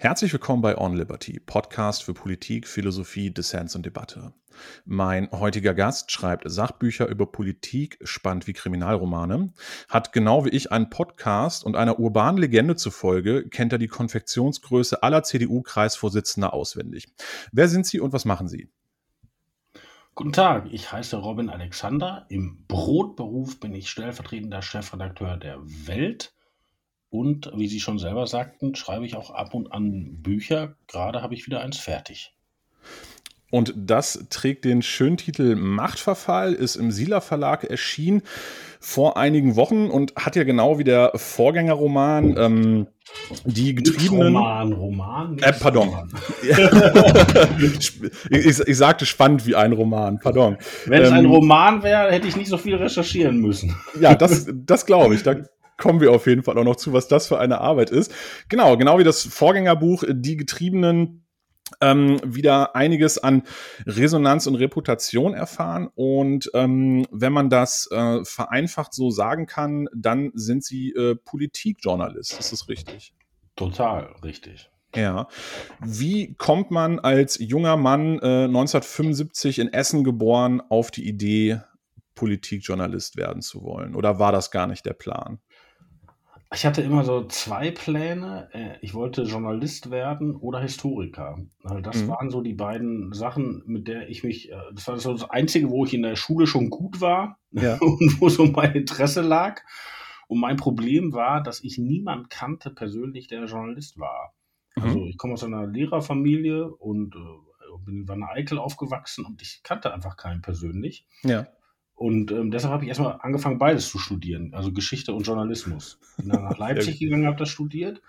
Herzlich willkommen bei On Liberty, Podcast für Politik, Philosophie, Dissens und Debatte. Mein heutiger Gast schreibt Sachbücher über Politik, spannend wie Kriminalromane, hat genau wie ich einen Podcast und einer urbanen Legende zufolge kennt er die Konfektionsgröße aller CDU-Kreisvorsitzender auswendig. Wer sind Sie und was machen Sie? Guten Tag, ich heiße Robin Alexander. Im Brotberuf bin ich stellvertretender Chefredakteur der Welt und wie Sie schon selber sagten, schreibe ich auch ab und an Bücher. Gerade habe ich wieder eins fertig. Und das trägt den schönen Titel Machtverfall, ist im Sieler Verlag erschienen vor einigen Wochen und hat ja genau wie der Vorgängerroman ähm, die getriebenen. Roman, Roman. Äh, pardon. Ich, ich, sagte spannend wie ein Roman, pardon. Wenn es ähm, ein Roman wäre, hätte ich nicht so viel recherchieren müssen. Ja, das, das glaube ich. Da kommen wir auf jeden Fall auch noch zu, was das für eine Arbeit ist. Genau, genau wie das Vorgängerbuch Die Getriebenen ähm, wieder einiges an Resonanz und Reputation erfahren. Und ähm, wenn man das äh, vereinfacht so sagen kann, dann sind sie äh, Politikjournalist. Ist das richtig? Total richtig. Ja. Wie kommt man als junger Mann äh, 1975 in Essen geboren auf die Idee, Politikjournalist werden zu wollen? Oder war das gar nicht der Plan? Ich hatte immer so zwei Pläne. Äh, ich wollte Journalist werden oder Historiker. Also das Mhm. waren so die beiden Sachen, mit der ich mich, äh, das war so das Einzige, wo ich in der Schule schon gut war Ja. und wo so mein Interesse lag. Und mein Problem war, dass ich niemand kannte persönlich, der Journalist war. Also mhm. ich komme aus einer Lehrerfamilie und äh, bin in Wanne Eickel aufgewachsen und ich kannte einfach keinen persönlich. Ja. Und ähm, deshalb habe ich erstmal angefangen, beides zu studieren, also Geschichte und Journalismus. Bin dann nach Leipzig gegangen, habe das studiert.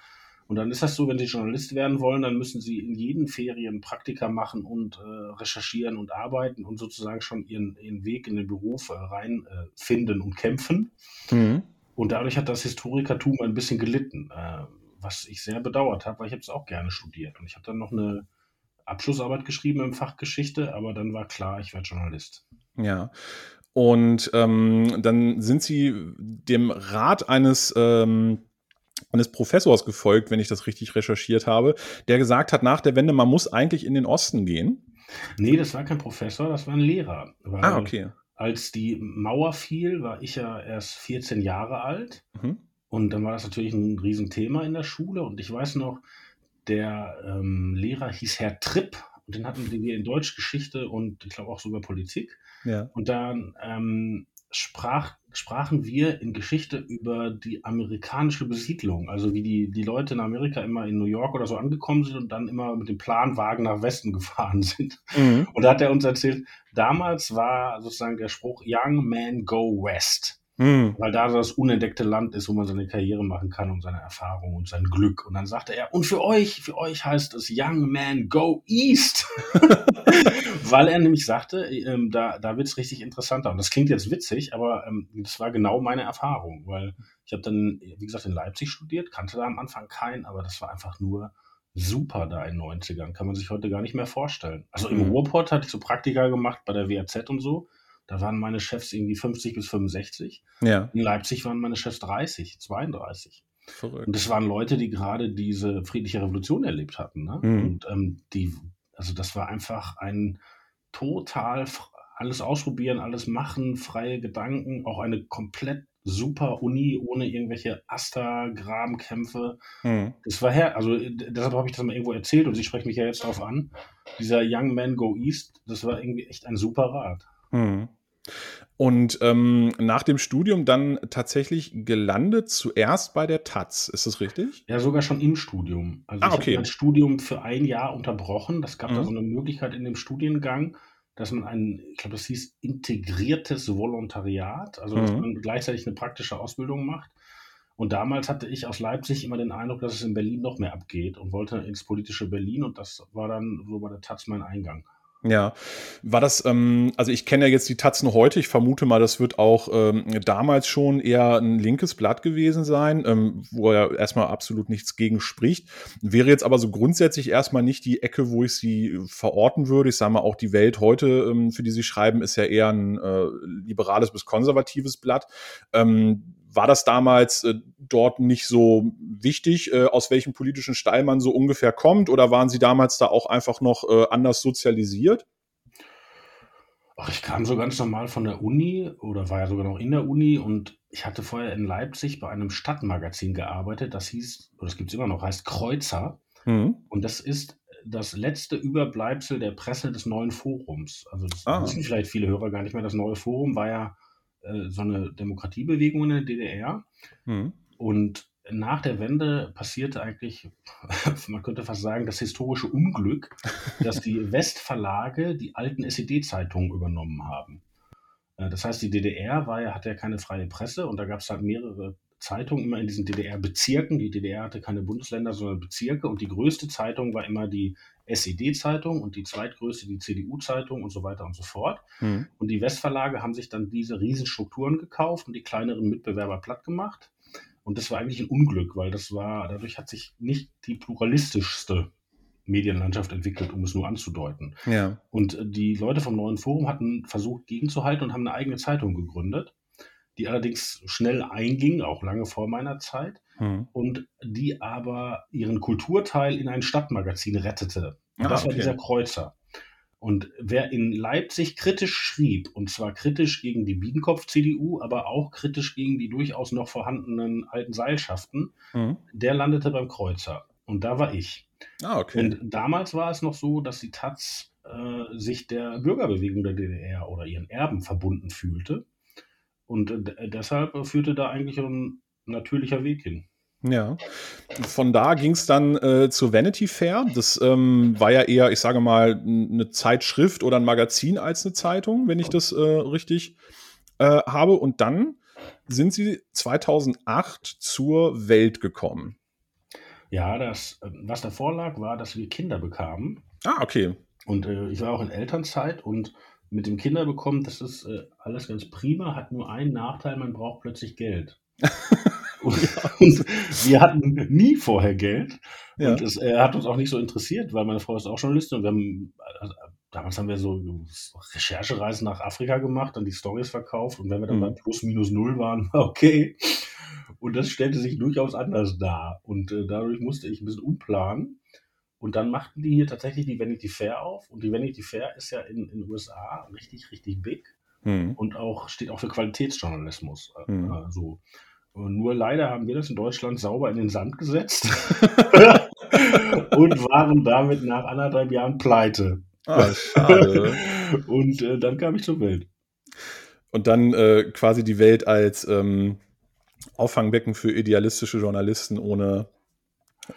Und dann ist das so, wenn Sie Journalist werden wollen, dann müssen Sie in jeden Ferien Praktika machen und äh, recherchieren und arbeiten und sozusagen schon Ihren, ihren Weg in den Beruf äh, reinfinden äh, und kämpfen. Mhm. Und dadurch hat das Historikertum ein bisschen gelitten, äh, was ich sehr bedauert habe, weil ich habe es auch gerne studiert. Und ich habe dann noch eine Abschlussarbeit geschrieben im Fach Geschichte, aber dann war klar, ich werde Journalist. Ja, und ähm, dann sind sie dem Rat eines ähm, eines Professors gefolgt, wenn ich das richtig recherchiert habe, der gesagt hat, nach der Wende, man muss eigentlich in den Osten gehen. Nee, das war kein Professor, das war ein Lehrer. ah, okay. Als die Mauer fiel, war ich ja erst 14 Jahre alt. Mhm. Und dann war das natürlich ein Riesenthema in der Schule. Und ich weiß noch, der ähm, Lehrer hieß Herr Tripp. Und den hatten wir in Deutschgeschichte und ich glaube auch sogar Politik. Ja. Und dann ähm, sprach, sprachen wir in Geschichte über die amerikanische Besiedlung, also wie die, die Leute in Amerika immer in New York oder so angekommen sind und dann immer mit dem Planwagen nach Westen gefahren sind. Mhm. Und da hat er uns erzählt, damals war sozusagen der Spruch Young Man Go West. Mhm. Weil da das unentdeckte Land ist, wo man seine Karriere machen kann und seine Erfahrung und sein Glück. Und dann sagte er, und für euch, für euch heißt es Young Man Go East. Weil er nämlich sagte, ähm, da, da wird es richtig interessanter. Und das klingt jetzt witzig, aber ähm, das war genau meine Erfahrung. Weil ich habe dann, wie gesagt, in Leipzig studiert, kannte da am Anfang keinen, aber das war einfach nur super da in den 90ern. Kann man sich heute gar nicht mehr vorstellen. Also im mhm. Ruhrpott hatte ich so Praktika gemacht bei der WAZ und so. Da waren meine Chefs irgendwie 50 bis 65. Ja. In Leipzig waren meine Chefs 30, 32. Verrückt. Und das waren Leute, die gerade diese friedliche Revolution erlebt hatten. Ne? Mhm. Und ähm, die, also das war einfach ein total alles ausprobieren, alles machen, freie Gedanken, auch eine komplett super Uni ohne irgendwelche Asta-Grabenkämpfe. Mhm. Das war her, also deshalb habe ich das mal irgendwo erzählt und Sie sprechen mich ja jetzt darauf an. Dieser Young Man Go East, das war irgendwie echt ein super Rat. Mhm. Und ähm, nach dem Studium dann tatsächlich gelandet, zuerst bei der Taz, ist das richtig? Ja, sogar schon im Studium. Also ah, okay. ich habe mein Studium für ein Jahr unterbrochen. Das gab mhm. da so eine Möglichkeit in dem Studiengang, dass man ein, ich glaube, das hieß integriertes Volontariat, also dass mhm. man gleichzeitig eine praktische Ausbildung macht. Und damals hatte ich aus Leipzig immer den Eindruck, dass es in Berlin noch mehr abgeht und wollte ins politische Berlin und das war dann so bei der Taz mein Eingang. Ja, war das, ähm, also ich kenne ja jetzt die Tatzen heute, ich vermute mal, das wird auch ähm, damals schon eher ein linkes Blatt gewesen sein, ähm, wo ja erstmal absolut nichts gegen spricht. Wäre jetzt aber so grundsätzlich erstmal nicht die Ecke, wo ich sie verorten würde. Ich sage mal, auch die Welt heute, ähm, für die sie schreiben, ist ja eher ein äh, liberales bis konservatives Blatt. Ähm, war das damals äh, dort nicht so wichtig, äh, aus welchem politischen Stall man so ungefähr kommt? Oder waren Sie damals da auch einfach noch äh, anders sozialisiert? Ach, ich kam so ganz normal von der Uni oder war ja sogar noch in der Uni und ich hatte vorher in Leipzig bei einem Stadtmagazin gearbeitet, das hieß, oder das gibt es immer noch, heißt Kreuzer. Mhm. Und das ist das letzte Überbleibsel der Presse des neuen Forums. Also das ah. wissen vielleicht viele Hörer gar nicht mehr. Das neue Forum war ja äh, so eine Demokratiebewegung in der DDR. Mhm. Und nach der Wende passierte eigentlich, man könnte fast sagen, das historische Unglück, dass die Westverlage die alten SED-Zeitungen übernommen haben. Äh, das heißt, die DDR war ja, hatte ja keine freie Presse und da gab es halt mehrere Zeitungen immer in diesen DDR-Bezirken. Die DDR hatte keine Bundesländer, sondern Bezirke und die größte Zeitung war immer die SED-Zeitung und die zweitgrößte die CDU-Zeitung und so weiter und so fort. Mhm. Und die Westverlage haben sich dann diese Riesenstrukturen gekauft und die kleineren Mitbewerber platt gemacht. Und das war eigentlich ein Unglück, weil das war, dadurch hat sich nicht die pluralistischste Medienlandschaft entwickelt, um es nur anzudeuten. Ja. Und äh, die Leute vom neuen Forum hatten versucht, gegenzuhalten und haben eine eigene Zeitung gegründet, die allerdings schnell einging, auch lange vor meiner Zeit, hm. und die aber ihren Kulturteil in ein Stadtmagazin rettete. Ah, das war okay. dieser Kreuzer. Und wer in Leipzig kritisch schrieb, und zwar kritisch gegen die Biedenkopf-CDU, aber auch kritisch gegen die durchaus noch vorhandenen alten Seilschaften, mhm. der landete beim Kreuzer. Und da war ich. Ah, okay. Und damals war es noch so, dass die Taz äh, sich der Bürgerbewegung der DDR oder ihren Erben verbunden fühlte. Und äh, deshalb führte da eigentlich ein natürlicher Weg hin. Ja, von da ging es dann äh, zur Vanity Fair. Das ähm, war ja eher, ich sage mal, eine Zeitschrift oder ein Magazin als eine Zeitung, wenn ich das äh, richtig äh, habe. Und dann sind sie 2008 zur Welt gekommen. Ja, das, was davor lag, war, dass wir Kinder bekamen. Ah, okay. Und äh, ich war auch in Elternzeit und mit dem Kinderbekommen, das ist äh, alles ganz prima, hat nur einen Nachteil, man braucht plötzlich Geld. Und, wir hatten nie vorher Geld. Ja. Und es äh, hat uns auch nicht so interessiert, weil meine Frau ist auch Journalistin und wir haben, also, damals haben wir so Recherchereisen nach Afrika gemacht, dann die Stories verkauft und wenn wir dann mhm. bei plus minus null waren, war okay. Und das stellte sich durchaus anders dar. Und äh, dadurch musste ich ein bisschen umplanen. Und dann machten die hier tatsächlich die Vanity Fair auf. Und die Vanity Fair ist ja in den USA richtig, richtig big. Mhm. Und auch steht auch für Qualitätsjournalismus. Äh, mhm. Also, nur leider haben wir das in Deutschland sauber in den Sand gesetzt und waren damit nach anderthalb Jahren pleite. Ah, schade. und äh, dann kam ich zur Welt. Und dann äh, quasi die Welt als ähm, Auffangbecken für idealistische Journalisten ohne.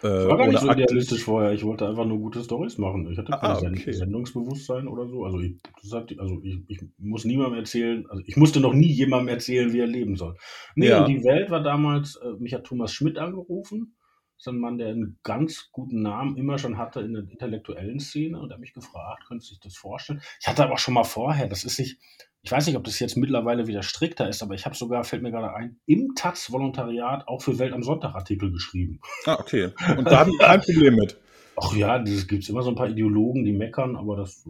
Äh, war gar nicht so idealistisch vorher. Ich wollte einfach nur gute Stories machen. Ich hatte kein ah, okay. Sendungsbewusstsein oder so. Also, ich, hat, also ich, ich, muss niemandem erzählen, also ich musste noch nie jemandem erzählen, wie er leben soll. Nee, ja. und die Welt war damals, äh, mich hat Thomas Schmidt angerufen. Das ist ein Mann, der einen ganz guten Namen immer schon hatte in der intellektuellen Szene und er hat mich gefragt, könnte sich das vorstellen? Ich hatte aber schon mal vorher, das ist sich, ich weiß nicht, ob das jetzt mittlerweile wieder strikter ist, aber ich habe sogar, fällt mir gerade ein, im Taz-Volontariat auch für Welt am Sonntag Artikel geschrieben. Ah, okay. Und da haben wir kein Problem mit. Ach ja, es gibt immer so ein paar Ideologen, die meckern, aber das äh,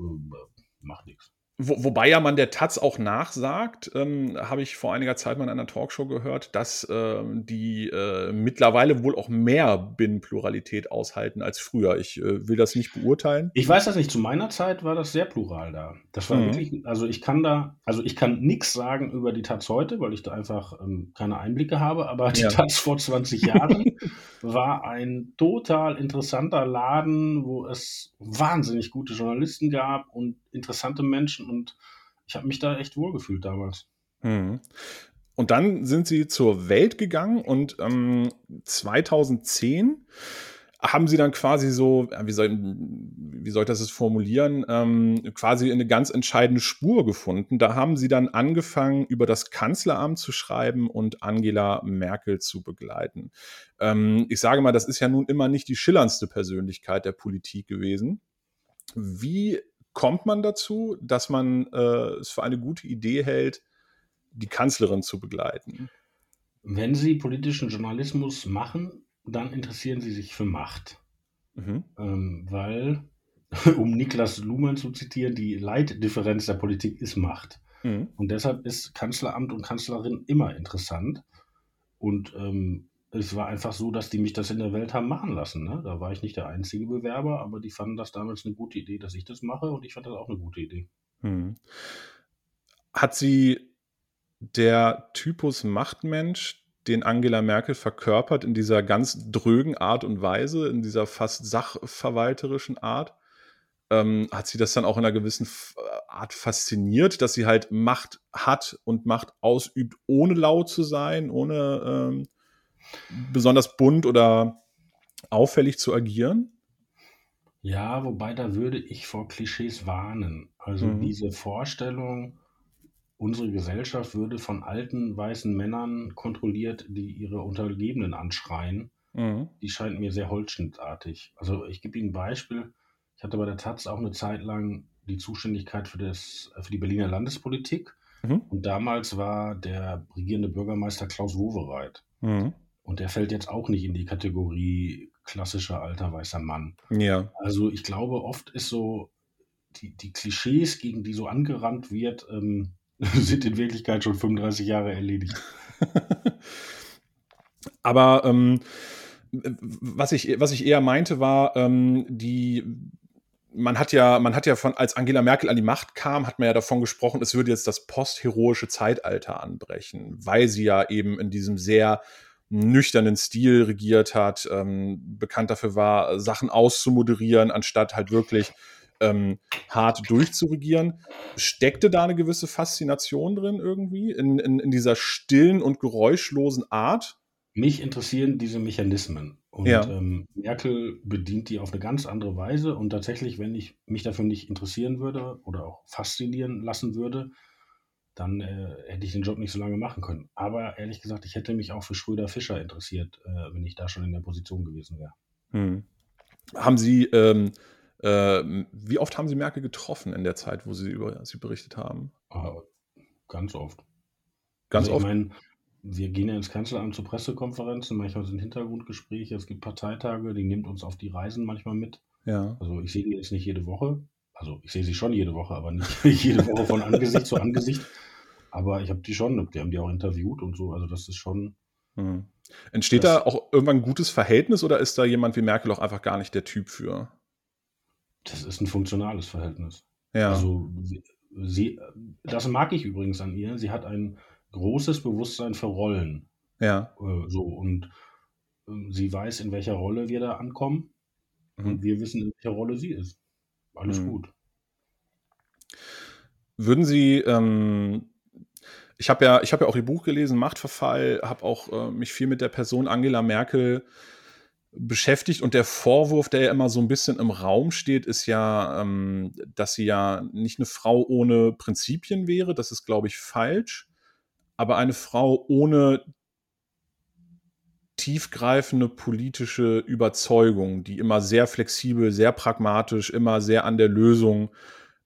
macht nichts. Wo, wobei ja man der Taz auch nachsagt, ähm, habe ich vor einiger Zeit mal in einer Talkshow gehört, dass ähm, die äh, mittlerweile wohl auch mehr Binnenpluralität aushalten als früher. Ich äh, will das nicht beurteilen. Ich weiß das nicht. Zu meiner Zeit war das sehr plural da. Das war mhm. wirklich, also ich kann da, also ich kann nichts sagen über die Taz heute, weil ich da einfach ähm, keine Einblicke habe, aber die ja. Taz vor 20 Jahren war ein total interessanter Laden, wo es wahnsinnig gute Journalisten gab und interessante Menschen und ich habe mich da echt wohlgefühlt damals. Mhm. Und dann sind sie zur Welt gegangen und ähm, 2010 haben sie dann quasi so, wie soll, wie soll ich das jetzt formulieren, ähm, quasi eine ganz entscheidende Spur gefunden. Da haben sie dann angefangen, über das Kanzleramt zu schreiben und Angela Merkel zu begleiten. Ähm, ich sage mal, das ist ja nun immer nicht die schillerndste Persönlichkeit der Politik gewesen. Wie kommt man dazu, dass man äh, es für eine gute Idee hält, die Kanzlerin zu begleiten? Wenn Sie politischen Journalismus machen, dann interessieren Sie sich für Macht. Mhm. Ähm, weil, um Niklas Luhmann zu zitieren, die Leitdifferenz der Politik ist Macht. Mhm. Und deshalb ist Kanzleramt und Kanzlerin immer interessant. Und ähm, es war einfach so, dass die mich das in der Welt haben machen lassen. Ne? Da war ich nicht der einzige Bewerber, aber die fanden das damals eine gute Idee, dass ich das mache und ich fand das auch eine gute Idee. Hm. Hat sie der Typus Machtmensch, den Angela Merkel verkörpert, in dieser ganz drögen Art und Weise, in dieser fast sachverwalterischen Art, ähm, hat sie das dann auch in einer gewissen äh, Art fasziniert, dass sie halt Macht hat und Macht ausübt, ohne laut zu sein, ohne ähm, besonders bunt oder auffällig zu agieren? Ja, wobei da würde ich vor Klischees warnen. Also mhm. diese Vorstellung, unsere Gesellschaft würde von alten weißen Männern kontrolliert, die ihre Untergebenen anschreien, mhm. die scheint mir sehr holzschnittartig. Also ich gebe Ihnen ein Beispiel. Ich hatte bei der Taz auch eine Zeit lang die Zuständigkeit für, das, für die Berliner Landespolitik. Mhm. Und damals war der regierende Bürgermeister Klaus Wowereit. Mhm. Und der fällt jetzt auch nicht in die Kategorie klassischer alter weißer Mann. Ja. Also ich glaube, oft ist so, die, die Klischees, gegen die so angerannt wird, ähm, sind in Wirklichkeit schon 35 Jahre erledigt. Aber ähm, was, ich, was ich eher meinte, war, ähm, die man hat ja, man hat ja von, als Angela Merkel an die Macht kam, hat man ja davon gesprochen, es würde jetzt das postheroische Zeitalter anbrechen, weil sie ja eben in diesem sehr nüchternen Stil regiert hat, ähm, bekannt dafür war, Sachen auszumoderieren, anstatt halt wirklich ähm, hart durchzuregieren. Steckte da eine gewisse Faszination drin irgendwie, in, in, in dieser stillen und geräuschlosen Art? Mich interessieren diese Mechanismen. Und ja. ähm, Merkel bedient die auf eine ganz andere Weise. Und tatsächlich, wenn ich mich dafür nicht interessieren würde oder auch faszinieren lassen würde, dann äh, hätte ich den Job nicht so lange machen können. Aber ehrlich gesagt, ich hätte mich auch für Schröder Fischer interessiert, äh, wenn ich da schon in der Position gewesen wäre. Hm. Haben Sie, ähm, äh, wie oft haben Sie Merkel getroffen in der Zeit, wo Sie über sie berichtet haben? Ah, ganz oft. Ganz also, oft? Ich meine, wir gehen ja ins Kanzleramt zu Pressekonferenzen, manchmal sind Hintergrundgespräche, es gibt Parteitage, die nimmt uns auf die Reisen manchmal mit. Ja. Also ich sehe die jetzt nicht jede Woche. Also ich sehe sie schon jede Woche, aber nicht jede Woche von Angesicht zu Angesicht. Aber ich habe die schon, die haben die auch interviewt und so. Also das ist schon. Mhm. Entsteht das, da auch irgendwann ein gutes Verhältnis oder ist da jemand wie Merkel auch einfach gar nicht der Typ für? Das ist ein funktionales Verhältnis. Ja. Also sie, das mag ich übrigens an ihr. Sie hat ein großes Bewusstsein für Rollen. Ja. Äh, so, und äh, sie weiß, in welcher Rolle wir da ankommen. Mhm. Und wir wissen, in welcher Rolle sie ist. Alles mhm. gut. Würden Sie, ähm, ich habe ja, ich habe ja auch Ihr Buch gelesen, Machtverfall, habe auch äh, mich viel mit der Person Angela Merkel beschäftigt und der Vorwurf, der ja immer so ein bisschen im Raum steht, ist ja, ähm, dass sie ja nicht eine Frau ohne Prinzipien wäre. Das ist, glaube ich, falsch aber eine Frau ohne tiefgreifende politische Überzeugung, die immer sehr flexibel, sehr pragmatisch, immer sehr an der Lösung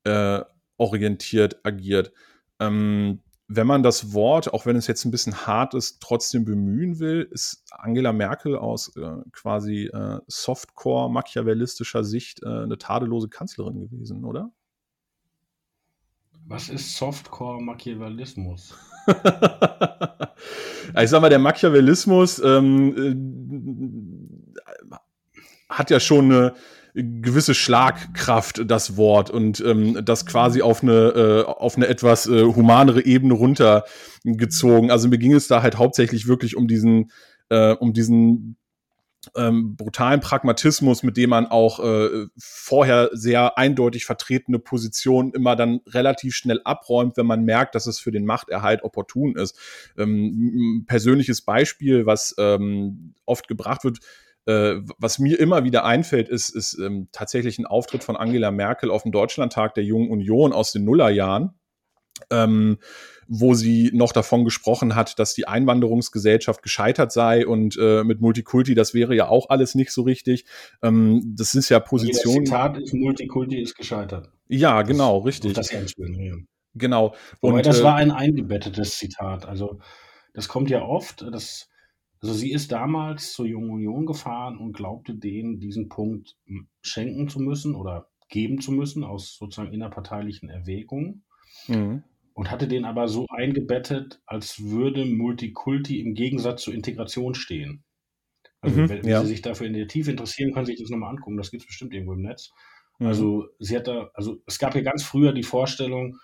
äh, orientiert agiert. Ähm, wenn man das Wort, auch wenn es jetzt ein bisschen hart ist, trotzdem bemühen will, ist Angela Merkel aus äh, quasi äh, Softcore machiavellistischer Sicht äh, eine tadellose Kanzlerin gewesen, oder? Was ist Softcore-Machiavellismus? ich sag mal, der Machiavellismus ähm, äh, hat ja schon eine gewisse Schlagkraft, das Wort, und ähm, das quasi auf eine, äh, auf eine etwas äh, humanere Ebene runtergezogen. Also mir ging es da halt hauptsächlich wirklich um diesen, äh, um diesen ähm, brutalen Pragmatismus, mit dem man auch äh, vorher sehr eindeutig vertretene Positionen immer dann relativ schnell abräumt, wenn man merkt, dass es für den Machterhalt opportun ist. Ähm, persönliches Beispiel, was ähm, oft gebracht wird, äh, was mir immer wieder einfällt, ist, ist ähm, tatsächlich ein Auftritt von Angela Merkel auf dem Deutschlandtag der Jungen Union aus den Nullerjahren. Ähm, wo sie noch davon gesprochen hat, dass die Einwanderungsgesellschaft gescheitert sei und äh, mit Multikulti, das wäre ja auch alles nicht so richtig. Ähm, das ist ja Positionen. Das Zitat ist Multikulti ist gescheitert. Ja, genau, das, richtig. Das ja. Genau. Und das äh, war ein eingebettetes Zitat. Also das kommt ja oft, das, also sie ist damals zur Jungen Union gefahren und glaubte denen diesen Punkt schenken zu müssen oder geben zu müssen aus sozusagen innerparteilichen Erwägungen. Mhm. und hatte den aber so eingebettet, als würde Multikulti im Gegensatz zur Integration stehen. Also, Mhm, wenn, wenn ja. Sie sich dafür in der Tiefe interessieren, können Sie sich das nochmal angucken. Das gibt es bestimmt irgendwo im Netz. Mhm. Also, sie hat da, also es gab ja ganz früher die Vorstellung,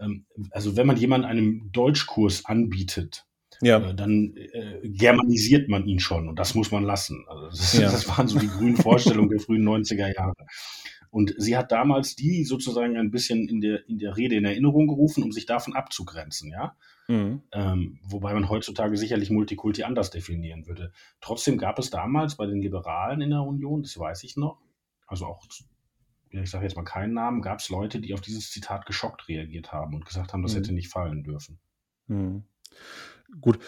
ähm, also wenn man jemanden einen Deutschkurs anbietet, Ja. äh, dann äh, germanisiert man ihn schon und das muss man lassen. Also das, Ja. das waren so die grünen Vorstellungen der frühen 90er Jahre. Und sie hat damals die sozusagen ein bisschen in der, in der Rede in Erinnerung gerufen, um sich davon abzugrenzen, ja. Mhm. Ähm, wobei man heutzutage sicherlich Multikulti anders definieren würde. Trotzdem gab es damals bei den Liberalen in der Union, das weiß ich noch, also auch, ich sage jetzt mal keinen Namen, gab es Leute, die auf dieses Zitat geschockt reagiert haben und gesagt haben, das Mhm. hätte nicht fallen dürfen. Mhm. Gut,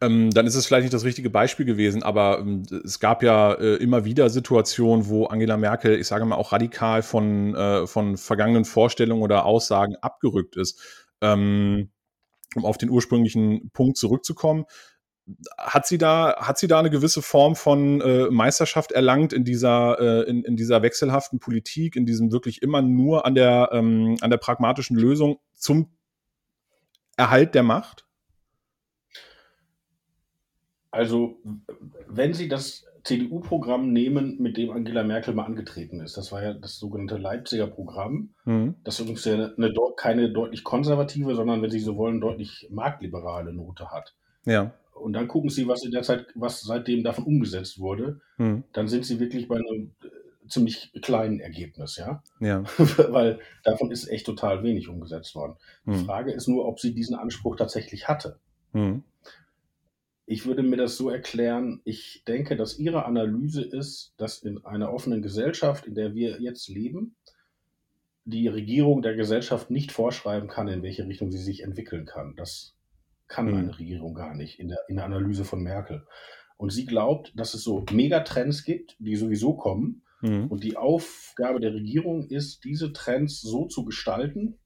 ähm, dann ist es vielleicht nicht das richtige Beispiel gewesen, aber ähm, es gab ja äh, immer wieder Situationen, wo Angela Merkel, ich sage mal, auch radikal von, äh, von vergangenen Vorstellungen oder Aussagen abgerückt ist. Ähm, um auf den ursprünglichen Punkt zurückzukommen, hat sie da, hat sie da eine gewisse Form von äh, Meisterschaft erlangt in dieser, äh, in, in dieser wechselhaften Politik, in diesem wirklich immer nur an der, ähm, an der pragmatischen Lösung zum Erhalt der Macht? Also, wenn Sie das CDU-Programm nehmen, mit dem Angela Merkel mal angetreten ist, das war ja das sogenannte Leipziger Programm, Mhm. das übrigens ja eine, keine deutlich konservative, sondern, wenn Sie so wollen, deutlich marktliberale Note hat. Ja. Und dann gucken Sie, was in der Zeit, was seitdem davon umgesetzt wurde, Mhm. dann sind Sie wirklich bei einem äh, ziemlich kleinen Ergebnis, ja. Ja. Weil davon ist echt total wenig umgesetzt worden. Die Mhm. Frage ist nur, ob sie diesen Anspruch tatsächlich hatte. Mhm. Ich würde mir das so erklären, ich denke, dass Ihre Analyse ist, dass in einer offenen Gesellschaft, in der wir jetzt leben, die Regierung der Gesellschaft nicht vorschreiben kann, in welche Richtung sie sich entwickeln kann. Das kann Mhm. eine Regierung gar nicht in der, in der Analyse von Merkel. Und sie glaubt, dass es so Megatrends gibt, die sowieso kommen. Mhm. Und die Aufgabe der Regierung ist, diese Trends so zu gestalten,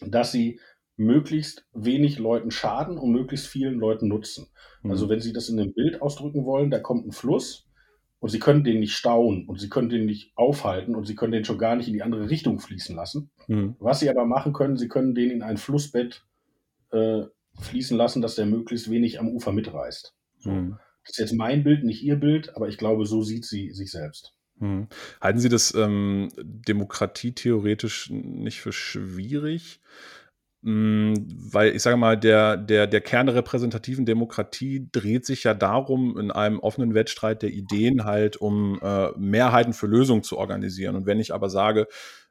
dass sie möglichst wenig Leuten schaden und möglichst vielen Leuten nutzen. Mhm. Also wenn Sie das in einem Bild ausdrücken wollen, da kommt ein Fluss und Sie können den nicht stauen und Sie können den nicht aufhalten und Sie können den schon gar nicht in die andere Richtung fließen lassen. Mhm. Was Sie aber machen können, Sie können den in ein Flussbett äh, fließen lassen, dass der möglichst wenig am Ufer mitreißt. So. Mhm. Das ist jetzt mein Bild, nicht Ihr Bild, aber ich glaube, so sieht sie sich selbst. Mhm. Halten Sie das ähm, demokratietheoretisch nicht für schwierig? Mm, Weil ich sage mal, der, der, der Kern der repräsentativen Demokratie dreht sich ja darum, in einem offenen Wettstreit der Ideen halt, um äh, Mehrheiten für Lösungen zu organisieren. Und wenn ich aber sage,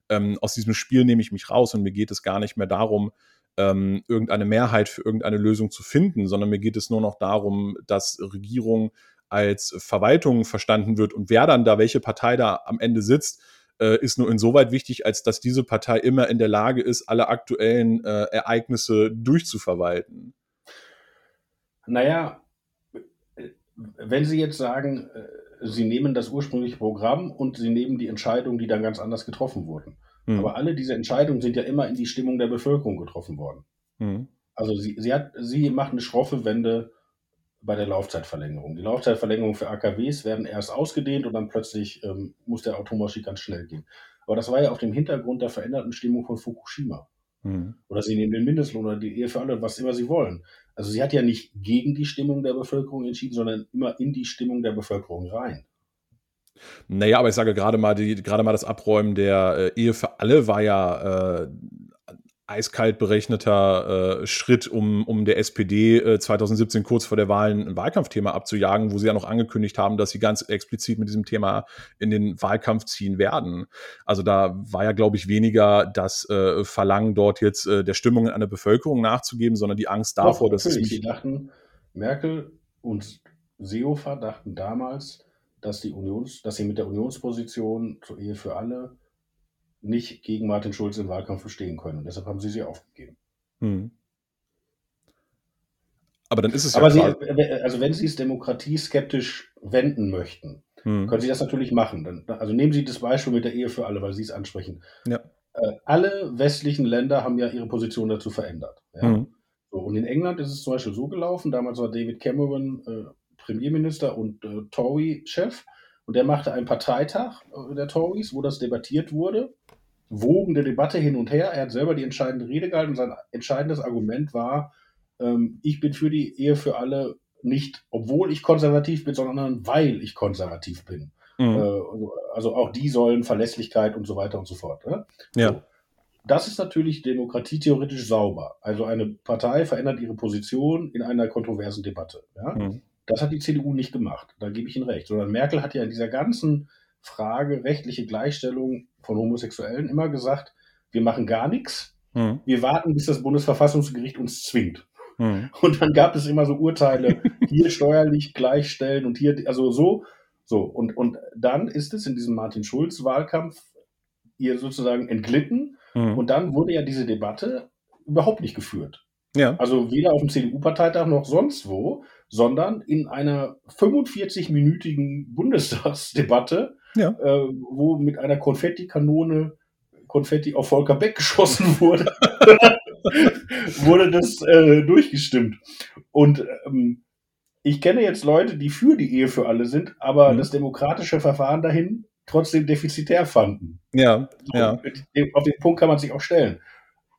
ähm, aus diesem Spiel nehme ich mich raus und mir geht es gar nicht mehr darum, ähm, irgendeine Mehrheit für irgendeine Lösung zu finden, sondern mir geht es nur noch darum, dass Regierung als Verwaltung verstanden wird und wer dann da, welche Partei da am Ende sitzt, äh, ist nur insoweit wichtig, als dass diese Partei immer in der Lage ist, alle aktuellen äh, Ereignisse durchzuverwalten. Naja, wenn Sie jetzt sagen, äh, Sie nehmen das ursprüngliche Programm und Sie nehmen die Entscheidungen, die dann ganz anders getroffen wurden. Hm. Aber alle diese Entscheidungen sind ja immer in die Stimmung der Bevölkerung getroffen worden. Hm. Also sie, sie, hat, sie macht eine schroffe Wende bei der Laufzeitverlängerung. Die Laufzeitverlängerung für AKWs werden erst ausgedehnt und dann plötzlich ähm, muss der Atomausstieg ganz schnell gehen. Aber das war ja auf dem Hintergrund der veränderten Stimmung von Fukushima. Hm. Oder sie nehmen den Mindestlohn oder die Ehe für alle, was immer sie wollen. Also sie hat ja nicht gegen die Stimmung der Bevölkerung entschieden, sondern immer in die Stimmung der Bevölkerung rein. Naja, aber ich sage gerade mal, die, gerade mal das Abräumen der äh, Ehe für alle war ja äh, eiskalt berechneter äh, Schritt, um, um der SPD äh, 2017 kurz vor der Wahl ein Wahlkampfthema abzujagen, wo sie ja noch angekündigt haben, dass sie ganz explizit mit diesem Thema in den Wahlkampf ziehen werden. Also da war ja, glaube ich, weniger das äh, Verlangen, dort jetzt äh, der Stimmung einer Bevölkerung nachzugeben, sondern die Angst davor, Doch, dass es nicht. dachten, Merkel und Seehofer dachten damals, dass, die Unions, dass sie mit der Unionsposition zur Ehe für alle nicht gegen Martin Schulz im Wahlkampf bestehen können. Und deshalb haben sie sie aufgegeben. Hm. Aber dann ist es Aber ja sie, quasi. also wenn Sie es demokratieskeptisch wenden möchten, Hm. können Sie das natürlich machen. Dann, also nehmen Sie das Beispiel mit der Ehe für alle, weil Sie es ansprechen. Ja. Äh, alle westlichen Länder haben ja ihre Position dazu verändert. Ja? Hm. So, und in England ist es zum Beispiel so gelaufen, damals war David Cameron äh, Premierminister und äh, Tory-Chef und der machte einen Parteitag äh, der Tories, wo das debattiert wurde. Wogende Debatte hin und her. Er hat selber die entscheidende Rede gehalten und sein entscheidendes Argument war, ähm, ich bin für die Ehe für alle nicht, obwohl ich konservativ bin, sondern weil ich konservativ bin. Mhm. Äh, also, also auch die sollen Verlässlichkeit und so weiter und so fort. Ne? Ja. So. Das ist natürlich demokratietheoretisch sauber. Also eine Partei verändert ihre Position in einer kontroversen Debatte. Ja? Mhm. Das hat die CDU nicht gemacht. Da gebe ich Ihnen recht. Sondern Merkel hat ja in dieser ganzen Frage rechtliche Gleichstellung von Homosexuellen immer gesagt, wir machen gar nichts. Mhm. Wir warten, bis das Bundesverfassungsgericht uns zwingt. Mhm. Und dann gab es immer so Urteile, hier steuerlich gleichstellen und hier, also so, so. Und, und dann ist es in diesem Martin Schulz-Wahlkampf ihr sozusagen entglitten. Mhm. Und dann wurde ja diese Debatte überhaupt nicht geführt. Ja. Also weder auf dem CDU-Parteitag noch sonst wo, sondern in einer 45-minütigen Bundestagsdebatte, ja. äh, wo mit einer Konfettikanone Konfetti auf Volker Beck geschossen wurde, wurde das äh, durchgestimmt. Und ähm, ich kenne jetzt Leute, die für die Ehe für alle sind, aber mhm. das demokratische Verfahren dahin trotzdem defizitär fanden. Ja, so, ja. Auf den Punkt kann man sich auch stellen.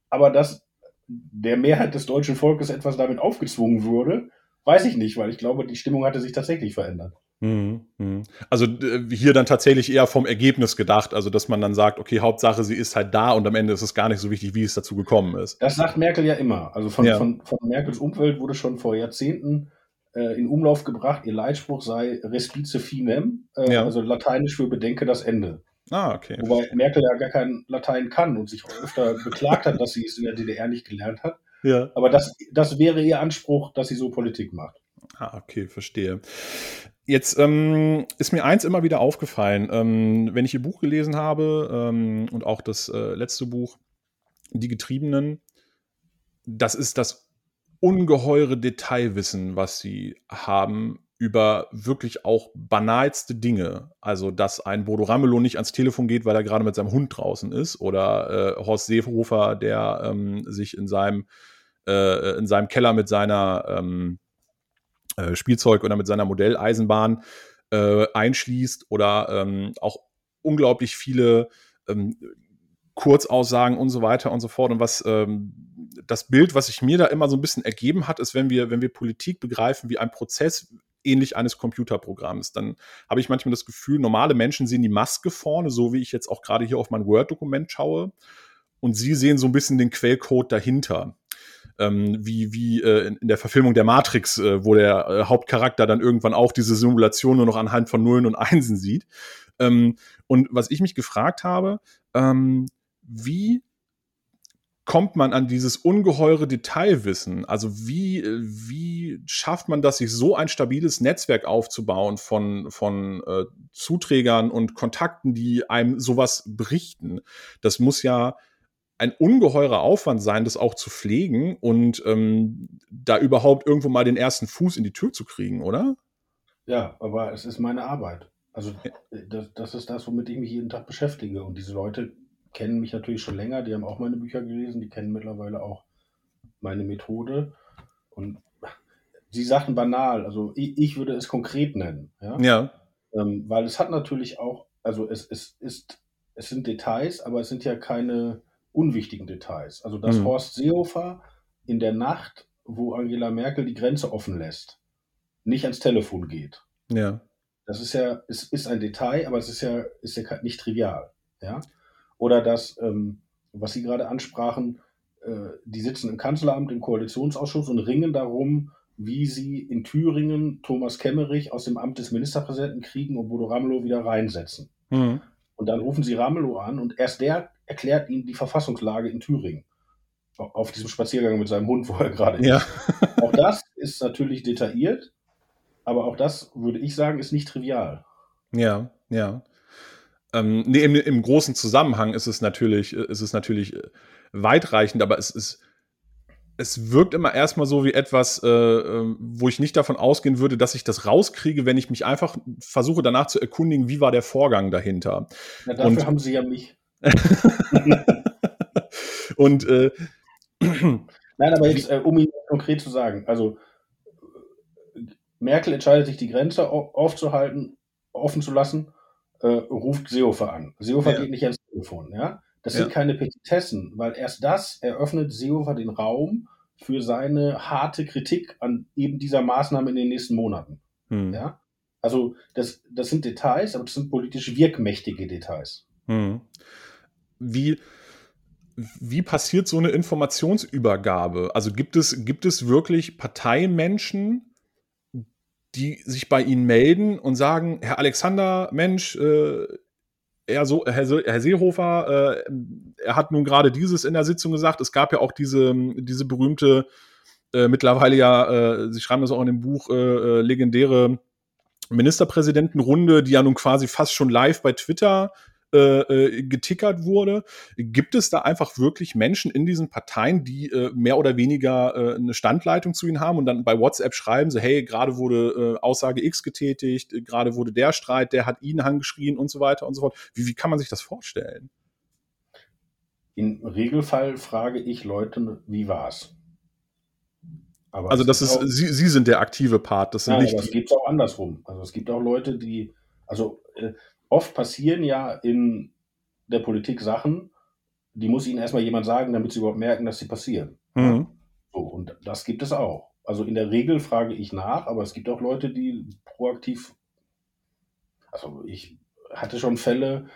Aber dass der Mehrheit des deutschen Volkes etwas damit aufgezwungen wurde, weiß ich nicht, weil ich glaube, die Stimmung hatte sich tatsächlich verändert. Mhm, mhm. Also äh, hier dann tatsächlich eher vom Ergebnis gedacht, also dass man dann sagt, okay, Hauptsache, sie ist halt da und am Ende ist es gar nicht so wichtig, wie es dazu gekommen ist. Das sagt Merkel ja immer. Also von, ja. von, von Merkels Umfeld wurde schon vor Jahrzehnten äh, in Umlauf gebracht, ihr Leitspruch sei Respice finem, äh, ja. also lateinisch für Bedenke das Ende. Ah, okay. Wobei Merkel ja gar kein Latein kann und sich auch öfter beklagt hat, dass sie es in der DDR nicht gelernt hat. Ja. Aber das, das wäre ihr Anspruch, dass sie so Politik macht. Ah, okay, verstehe. Jetzt ähm, ist mir eins immer wieder aufgefallen, ähm, wenn ich Ihr Buch gelesen habe ähm, und auch das äh, letzte Buch, Die Getriebenen, das ist das ungeheure Detailwissen, was Sie haben über wirklich auch banalste Dinge. Also, dass ein Bodo Ramelow nicht ans Telefon geht, weil er gerade mit seinem Hund draußen ist. Oder äh, Horst Seehofer, der ähm, sich in seinem, äh, in seinem Keller mit seiner ähm, äh, Spielzeug oder mit seiner Modelleisenbahn äh, einschließt. Oder ähm, auch unglaublich viele ähm, Kurzaussagen und so weiter und so fort. Und was ähm, das Bild, was sich mir da immer so ein bisschen ergeben hat, ist, wenn wir, wenn wir Politik begreifen wie ein Prozess, ähnlich eines Computerprogramms. Dann habe ich manchmal das Gefühl, normale Menschen sehen die Maske vorne, so wie ich jetzt auch gerade hier auf mein Word-Dokument schaue. Und sie sehen so ein bisschen den Quellcode dahinter. Ähm, wie wie äh, in der Verfilmung der Matrix, äh, wo der äh, Hauptcharakter dann irgendwann auch diese Simulation nur noch anhand von Nullen und Einsen sieht. Ähm, und was ich mich gefragt habe, ähm, wie kommt man an dieses ungeheure Detailwissen? Also wie, wie schafft man das, sich so ein stabiles Netzwerk aufzubauen von, von äh, Zuträgern und Kontakten, die einem sowas berichten? Das muss ja ein ungeheurer Aufwand sein, das auch zu pflegen und ähm, da überhaupt irgendwo mal den ersten Fuß in die Tür zu kriegen, oder? Ja, aber es ist meine Arbeit. Also das, das ist das, womit ich mich jeden Tag beschäftige. Und diese Leute kennen mich natürlich schon länger, die haben auch meine Bücher gelesen, die kennen mittlerweile auch meine Methode. Und sie sagten banal, also ich, ich würde es konkret nennen. Ja. ja. Ähm, weil es hat natürlich auch, also es, es ist, es sind Details, aber es sind ja keine unwichtigen Details. Also dass mhm. Horst Seehofer in der Nacht, wo Angela Merkel die Grenze offen lässt, nicht ans Telefon geht. Ja. Das ist ja, es ist ein Detail, aber es ist ja, ist ja nicht trivial. Ja. Oder das, ähm, was Sie gerade ansprachen, äh, die sitzen im Kanzleramt, im Koalitionsausschuss und ringen darum, wie sie in Thüringen Thomas Kemmerich aus dem Amt des Ministerpräsidenten kriegen und Bodo Ramelow wieder reinsetzen. Mhm. Und dann rufen sie Ramelow an und erst der erklärt ihnen die Verfassungslage in Thüringen. Auf diesem Spaziergang mit seinem Hund, wo er gerade ja. ist. Auch das ist natürlich detailliert, aber auch das, würde ich sagen, ist nicht trivial. Ja, ja. Ähm, nee, im, im, großen Zusammenhang ist es natürlich, ist es natürlich äh, weitreichend, aber es ist, es wirkt immer erstmal so wie etwas, äh, ähm, wo ich nicht davon ausgehen würde, dass ich das rauskriege, wenn ich mich einfach versuche danach zu erkundigen, wie war der Vorgang dahinter. Ja, dafür Und, haben sie ja mich. Und äh, Nein, aber jetzt, äh, um Ihnen konkret zu sagen, also Merkel entscheidet sich, die Grenze aufzuhalten, offen zu lassen äh, ruft Seehofer an. Seehofer ja. geht nicht ans Telefon. Ja? Das ja. sind keine Petitessen, weil erst das eröffnet Seehofer den Raum für seine harte Kritik an eben dieser Maßnahme in den nächsten Monaten. Hm. Ja? Also das, das sind Details, aber das sind politisch wirkmächtige Details. Hm. Wie, wie passiert so eine Informationsübergabe? Also gibt es, gibt es wirklich Parteimenschen, die sich bei Ihnen melden und sagen, Herr Alexander, Mensch, äh, Herr, so, Herr, Herr Seehofer, äh, er hat nun gerade dieses in der Sitzung gesagt. Es gab ja auch diese, diese berühmte, äh, mittlerweile ja, äh, Sie schreiben das auch in dem Buch, äh, äh, legendäre Ministerpräsidentenrunde, die ja nun quasi fast schon live bei Twitter äh, äh, getickert wurde. Gibt es da einfach wirklich Menschen in diesen Parteien, die äh, mehr oder weniger äh, eine Standleitung zu ihnen haben und dann bei WhatsApp schreiben, so hey, gerade wurde äh, Aussage X getätigt, gerade wurde der Streit, der hat ihn angeschrien und so weiter und so fort. Wie, wie kann man sich das vorstellen? Im Regelfall frage ich Leute, wie war's? Aber also das ist, auch, Sie, Sie sind der aktive Part, das sind nein, nicht. Gibt es auch andersrum. Also es gibt auch Leute, die, also äh, oft passieren ja in der Politik Sachen, die muss ihnen erstmal jemand sagen, damit sie überhaupt merken, dass sie passieren. Mhm. So, und das gibt es auch. Also in der Regel frage ich nach, aber es gibt auch Leute, die proaktiv, also ich hatte schon Fälle,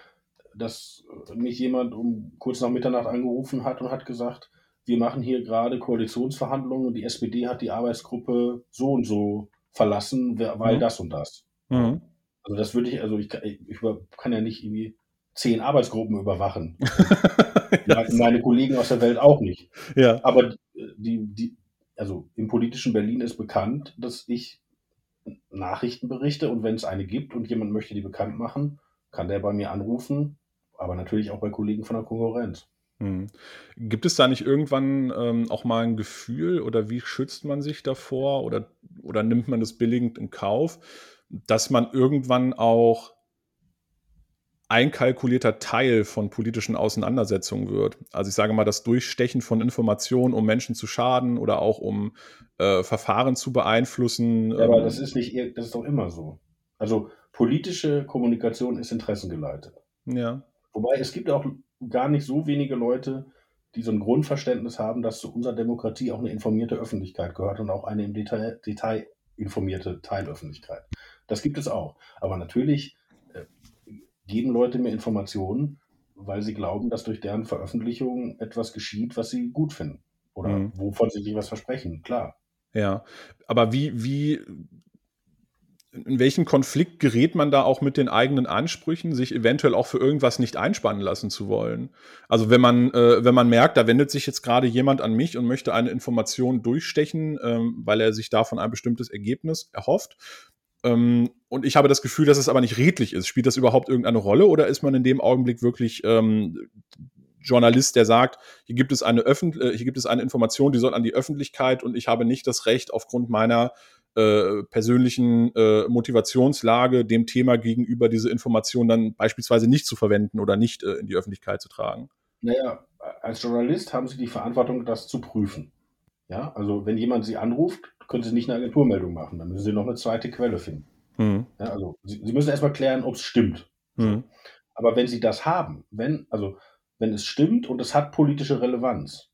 dass mich jemand um kurz nach Mitternacht angerufen hat und hat gesagt, wir machen hier gerade Koalitionsverhandlungen und die SPD hat die Arbeitsgruppe so und so verlassen, weil mhm. das und das. Mhm. Also das würde ich, also ich, ich kann ja nicht irgendwie zehn Arbeitsgruppen überwachen. ja, meine Kollegen aus der Welt auch nicht. Ja. Aber die, die, also im politischen Berlin ist bekannt, dass ich Nachrichten berichte und wenn es eine gibt und jemand möchte die bekannt machen, kann der bei mir anrufen, aber natürlich auch bei Kollegen von der Konkurrenz. Hm. Gibt es da nicht irgendwann ähm, auch mal ein Gefühl oder wie schützt man sich davor oder, oder nimmt man das billigend in Kauf, dass man irgendwann auch einkalkulierter Teil von politischen Auseinandersetzungen wird. Also ich sage mal, das Durchstechen von Informationen, um Menschen zu schaden oder auch um äh, Verfahren zu beeinflussen. Ja, aber ähm, das ist nicht, das ist doch immer so. Also politische Kommunikation ist interessengeleitet. Ja. Wobei es gibt auch gar nicht so wenige Leute, die so ein Grundverständnis haben, dass zu unserer Demokratie auch eine informierte Öffentlichkeit gehört und auch eine im Detail, Detail informierte Teilöffentlichkeit. Das gibt es auch. Aber natürlich äh, geben Leute mir Informationen, weil sie glauben, dass durch deren Veröffentlichung etwas geschieht, was sie gut finden. Oder mhm. wovon sie sich was versprechen, klar. Ja, aber wie, wie, in welchen Konflikt gerät man da auch mit den eigenen Ansprüchen, sich eventuell auch für irgendwas nicht einspannen lassen zu wollen? Also wenn man, äh, wenn man merkt, da wendet sich jetzt gerade jemand an mich und möchte eine Information durchstechen, ähm, weil er sich davon ein bestimmtes Ergebnis erhofft, ähm, und ich habe das Gefühl, dass es aber nicht redlich ist. Spielt das überhaupt irgendeine Rolle oder ist man in dem Augenblick wirklich ähm, Journalist, der sagt, hier gibt es eine Öffent äh, hier gibt es eine Information, die soll an die Öffentlichkeit und ich habe nicht das Recht aufgrund meiner äh, persönlichen äh, Motivationslage dem Thema gegenüber diese Information dann beispielsweise nicht zu verwenden oder nicht äh, in die Öffentlichkeit zu tragen? Naja, als Journalist haben Sie die Verantwortung, das zu prüfen. Ja, also wenn jemand Sie anruft, können Sie nicht eine Agenturmeldung machen. Dann müssen Sie noch eine zweite Quelle finden. Mhm. Ja, also Sie, Sie, müssen erstmal klären, ob es stimmt. Mhm. Aber wenn Sie das haben, wenn, also wenn es stimmt und es hat politische Relevanz,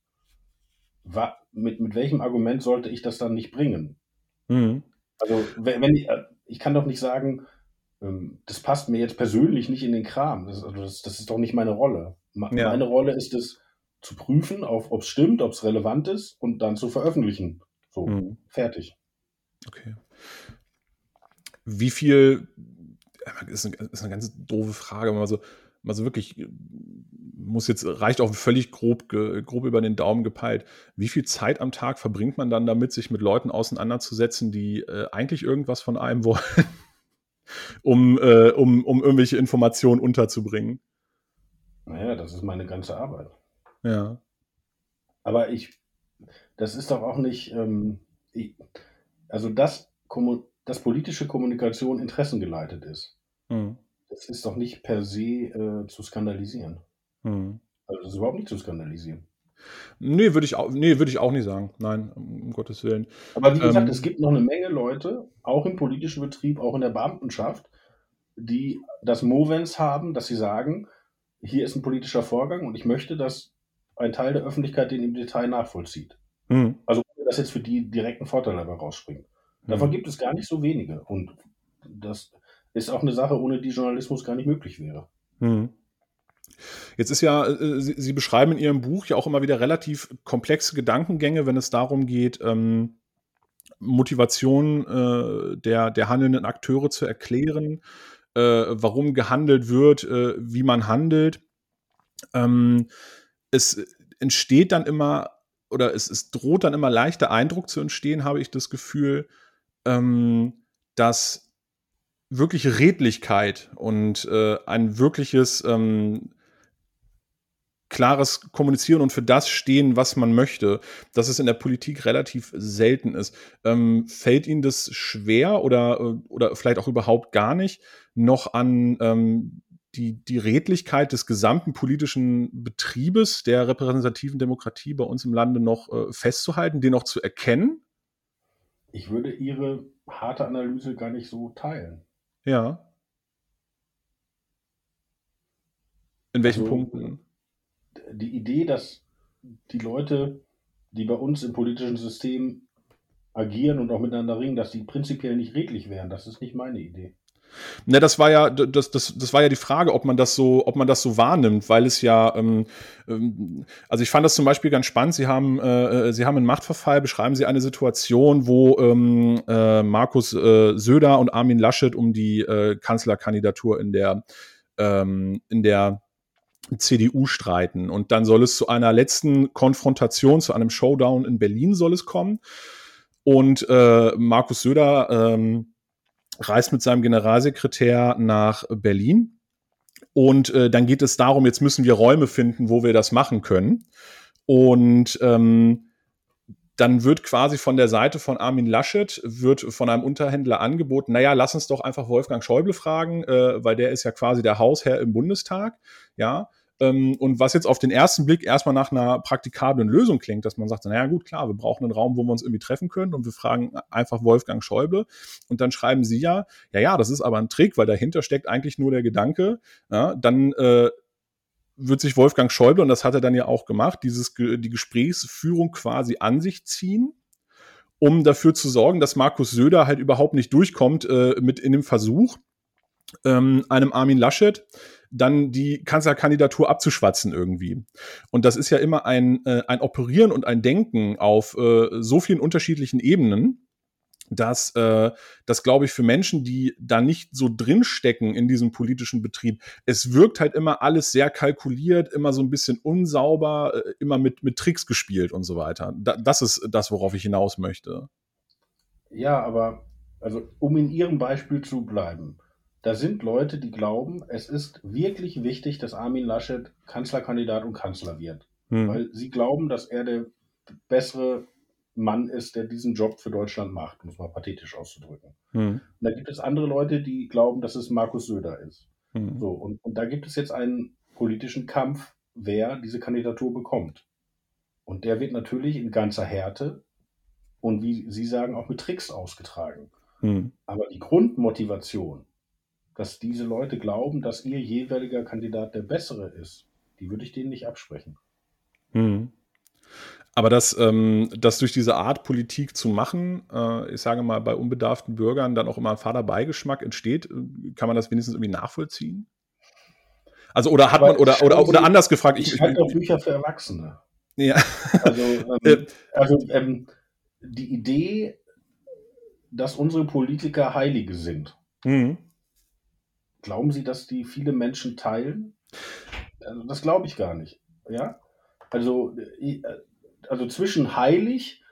wa, mit, mit welchem Argument sollte ich das dann nicht bringen? Mhm. Also wenn, wenn ich, äh, ich kann doch nicht sagen, ähm, das passt mir jetzt persönlich nicht in den Kram. Das, also das, das ist doch nicht meine Rolle. Ma, ja. Meine Rolle ist es, zu prüfen, ob es stimmt, ob es relevant ist und dann zu veröffentlichen. So, mhm. fertig. Okay. Wie viel, ist eine, ist eine ganz doofe Frage, aber mal so, mal so wirklich, muss jetzt, reicht auch völlig grob, grob über den Daumen gepeilt. Wie viel Zeit am Tag verbringt man dann damit, sich mit Leuten auseinanderzusetzen, die äh, eigentlich irgendwas von einem wollen, um, äh, um, um irgendwelche Informationen unterzubringen? Naja, das ist meine ganze Arbeit. Ja. Aber ich das ist doch auch nicht, ähm, ich, also dass, dass politische Kommunikation interessengeleitet ist. Mhm. Das ist doch nicht per se äh, zu skandalisieren. Mhm. Also das ist überhaupt nicht zu skandalisieren. Nee, würde ich, auch, nee, würd ich auch nicht sagen. Nein, um Gottes Willen. Aber wie gesagt, ähm, es gibt noch eine Menge Leute, auch im politischen Betrieb, auch in der Beamtenschaft, die das Movens haben, dass sie sagen, hier ist ein politischer Vorgang und ich möchte, dass ein Teil der Öffentlichkeit den im Detail nachvollzieht. Mhm. Also, dass jetzt für die direkten Vorteile dabei rausspringen. Davon mhm. gibt es gar nicht so wenige. Und das ist auch eine Sache, ohne die Journalismus gar nicht möglich wäre. Mhm. Jetzt ist ja, äh, Sie, Sie, beschreiben in Ihrem Buch ja auch immer wieder relativ komplexe Gedankengänge, wenn es darum geht, ähm, Motivation äh, der, der handelnden Akteure zu erklären, äh, warum gehandelt wird, äh, wie man handelt. Ähm, es entsteht dann immer, oder es, es droht dann immer leichter Eindruck zu entstehen, habe ich das Gefühl, ähm, dass wirkliche Redlichkeit und äh, ein wirkliches ähm, klares Kommunizieren und für das stehen, was man möchte, dass es in der Politik relativ selten ist. Ähm, fällt Ihnen das schwer oder, äh, oder vielleicht auch überhaupt gar nicht, noch an ähm, die, die Redlichkeit des gesamten politischen Betriebes der repräsentativen Demokratie bei uns im Lande noch äh, festzuhalten, den noch zu erkennen? Ich würde Ihre harte Analyse gar nicht so teilen. Ja. In welchen also, Punkten? die Idee, dass die Leute, die bei uns im politischen System agieren und auch miteinander ringen, dass die prinzipiell nicht redlich wären, das ist nicht meine Idee. Ne, das war ja, das, das, das war ja die Frage, ob man das so, ob man das so wahrnimmt, weil es ja, ähm, ähm, also ich fand das zum Beispiel ganz spannend. Sie haben, äh, Sie haben einen Machtverfall, beschreiben Sie eine Situation, wo ähm, äh, Markus äh, Söder und Armin Laschet um die äh, Kanzlerkandidatur in der ähm, in der CDU streiten. Und dann soll es zu einer letzten Konfrontation, zu einem Showdown in Berlin soll es kommen. Und äh, Markus Söder ähm, reist mit seinem Generalsekretär nach Berlin. Und äh, dann geht es darum, jetzt müssen wir Räume finden, wo wir das machen können. Und ähm, dann wird quasi von der Seite von Armin Laschet, wird von einem Unterhändler angeboten, naja, lass uns doch einfach Wolfgang Schäuble fragen, äh, weil der ist ja quasi der Hausherr im Bundestag, ja. Ähm, und was jetzt auf den ersten Blick erstmal nach einer praktikablen Lösung klingt, dass man sagt, naja gut, klar, wir brauchen einen Raum, wo wir uns irgendwie treffen können und wir fragen einfach Wolfgang Schäuble und dann schreiben sie ja, ja, ja, das ist aber ein Trick, weil dahinter steckt eigentlich nur der Gedanke, ja, dann äh, wird sich Wolfgang Schäuble, und das hat er dann ja auch gemacht, dieses, die Gesprächsführung quasi an sich ziehen, um dafür zu sorgen, dass Markus Söder halt überhaupt nicht durchkommt äh, mit in dem Versuch, ähm, einem Armin Laschet dann die Kanzlerkandidatur abzuschwatzen irgendwie. Und das ist ja immer ein, äh, ein Operieren und ein Denken auf äh, so vielen unterschiedlichen Ebenen, dass äh, das, glaube ich, für Menschen, die da nicht so drinstecken in diesem politischen Betrieb, es wirkt halt immer alles sehr kalkuliert, immer so ein bisschen unsauber, äh, immer mit, mit Tricks gespielt und so weiter. Da, das ist das, worauf ich hinaus möchte. Ja, aber also um in Ihrem Beispiel zu bleiben, da sind Leute, die glauben, es ist wirklich wichtig, dass Armin Laschet Kanzlerkandidat und Kanzler wird. Hm. Weil sie glauben, dass er der bessere Mann ist, der diesen Job für Deutschland macht, um es mal pathetisch auszudrücken. Hm. Und da gibt es andere Leute, die glauben, dass es Markus Söder ist. Hm. So, und, und da gibt es jetzt einen politischen Kampf, wer diese Kandidatur bekommt. Und der wird natürlich in ganzer Härte und wie Sie sagen, auch mit Tricks ausgetragen. Hm. Aber die Grundmotivation, dass diese Leute glauben, dass ihr jeweiliger Kandidat der bessere ist, die würde ich denen nicht absprechen. Hm. Aber das, ähm, das durch diese Art Politik zu machen, äh, ich sage mal, bei unbedarften Bürgern dann auch immer ein fader Beigeschmack entsteht, äh, kann man das wenigstens irgendwie nachvollziehen? Also, oder hat Aber man, oder, oder, oder anders gefragt, ich. Ich halte auch Bücher für Erwachsene. Ja. Also, ähm, äh. also ähm, die Idee, dass unsere Politiker Heilige sind. Mhm. Glauben Sie, dass die viele Menschen teilen? Also, das glaube ich gar nicht. Ja? Also, äh, also zwischen heilig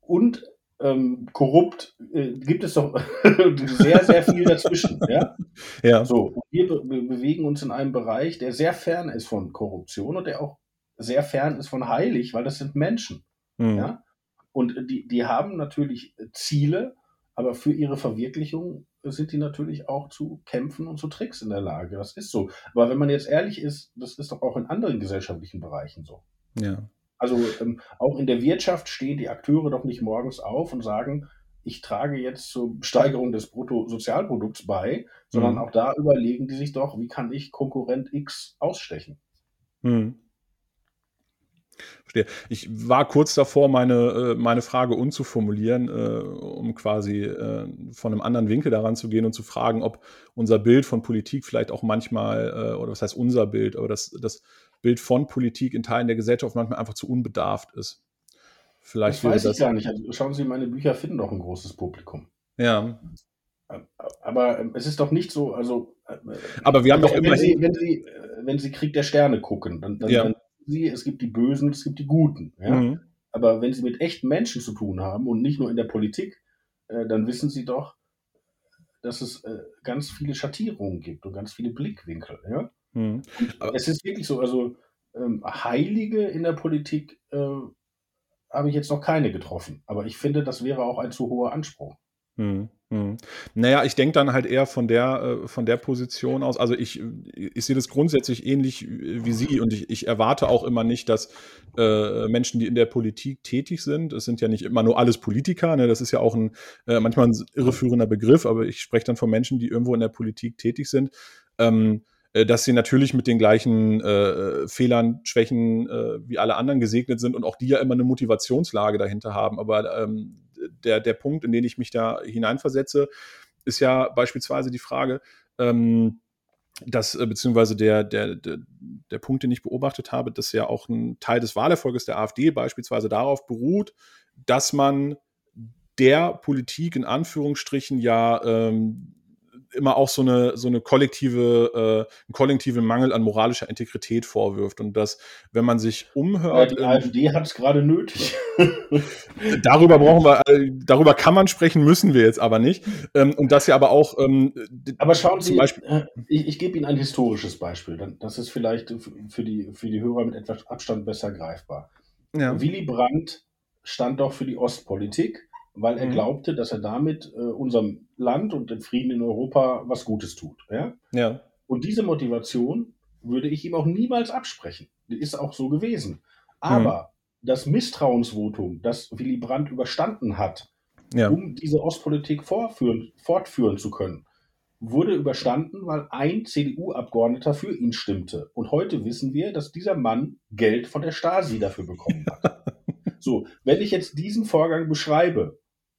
und ähm, korrupt äh, gibt es doch sehr, sehr viel dazwischen. ja? ja. So, wir be bewegen uns in einem Bereich, der sehr fern ist von Korruption und der auch sehr fern ist von heilig, weil das sind Menschen. Mhm. Ja? Und die, die haben natürlich Ziele, aber für ihre Verwirklichung sind die natürlich auch zu kämpfen und zu Tricks in der Lage. Das ist so. Aber wenn man jetzt ehrlich ist, das ist doch auch in anderen gesellschaftlichen Bereichen so. Ja. Also ähm, auch in der Wirtschaft stehen die Akteure doch nicht morgens auf und sagen, ich trage jetzt zur Steigerung des Bruttosozialprodukts bei, sondern Mhm. auch da überlegen die sich doch, wie kann ich Konkurrent X ausstechen? Mhm. Verstehe. Ich war kurz davor, meine, äh, meine Frage umzuformulieren, äh, um quasi äh, von einem anderen Winkel daran zu gehen und zu fragen, ob unser Bild von Politik vielleicht auch manchmal, oder was heißt unser Bild, aber das, das Bild von Politik in Teilen der Gesellschaft manchmal einfach zu unbedarft ist. Vielleicht Das weiß ich das. gar nicht. Also schauen Sie, meine Bücher finden doch ein großes Publikum. Ja. Aber ähm, es ist doch nicht so, also Aber wir haben doch wenn, immerhin. Sie, wenn, Sie, wenn Sie Krieg der Sterne gucken, dann, dann, Ja. dann Sie, es gibt die Bösen es gibt die Guten. Ja? Mhm. Aber wenn Sie mit echten Menschen zu tun haben und nicht nur in der Politik, äh, dann wissen Sie doch, dass es äh, ganz viele Schattierungen gibt und ganz viele Blickwinkel. Ja? Mhm. Es ist wirklich so, also ähm, Heilige in der Politik äh, habe ich jetzt noch keine getroffen. Aber ich finde, das wäre auch ein zu hoher Anspruch. Hm, hm. Naja, ich denke dann halt eher von der, äh, von der Position aus. Also ich, ich sehe das grundsätzlich ähnlich wie Sie und ich, ich erwarte auch immer nicht, dass äh, Menschen, die in der Politik tätig sind, es sind ja nicht immer nur alles Politiker, ne? das ist ja auch ein äh, manchmal ein irreführender Begriff, aber ich spreche dann von Menschen, die irgendwo in der Politik tätig sind. Ähm, äh, dass sie natürlich mit den gleichen äh, Fehlern, Schwächen äh, wie alle anderen gesegnet sind und auch die ja immer eine Motivationslage dahinter haben. Aber ähm, der, der Punkt, in den ich mich da hineinversetze, ist ja beispielsweise die Frage, ähm, dass, äh, beziehungsweise der, der, der, der Punkt, den ich beobachtet habe, dass ja auch ein Teil des Wahlerfolges der AfD beispielsweise darauf beruht, dass man der Politik in Anführungsstrichen ja ähm, immer auch so eine, so eine kollektive, äh, einen kollektiven Mangel an moralischer Integrität vorwirft. Und dass, wenn man sich Ja, umhört, die ähm, AfD hat es gerade nötig. darüber brauchen wir, äh, darüber kann man sprechen, müssen wir jetzt aber nicht. Ähm, und dass ja aber auch ähm, Aber schauen zum Sie, Beispiel, äh, ich, ich gebe Ihnen ein historisches Beispiel. Dann- Das ist vielleicht für die, für die Hörer mit etwas Abstand besser greifbar. ja, Willy Brandt stand doch für die Ostpolitik, weil er Mhm. glaubte, dass er damit äh, unserem Land und dem Frieden in Europa was Gutes tut. Ja? ja, Und diese Motivation würde ich ihm auch niemals absprechen. Die ist auch so gewesen. Aber das Misstrauensvotum, das Willy Brandt überstanden hat, ja, um diese Ostpolitik vorführen, fortführen zu können, wurde überstanden, weil ein CDU-Abgeordneter für ihn stimmte. Und heute wissen wir, dass dieser Mann Geld von der Stasi dafür bekommen hat. so, wenn ich jetzt diesen Vorgang beschreibe,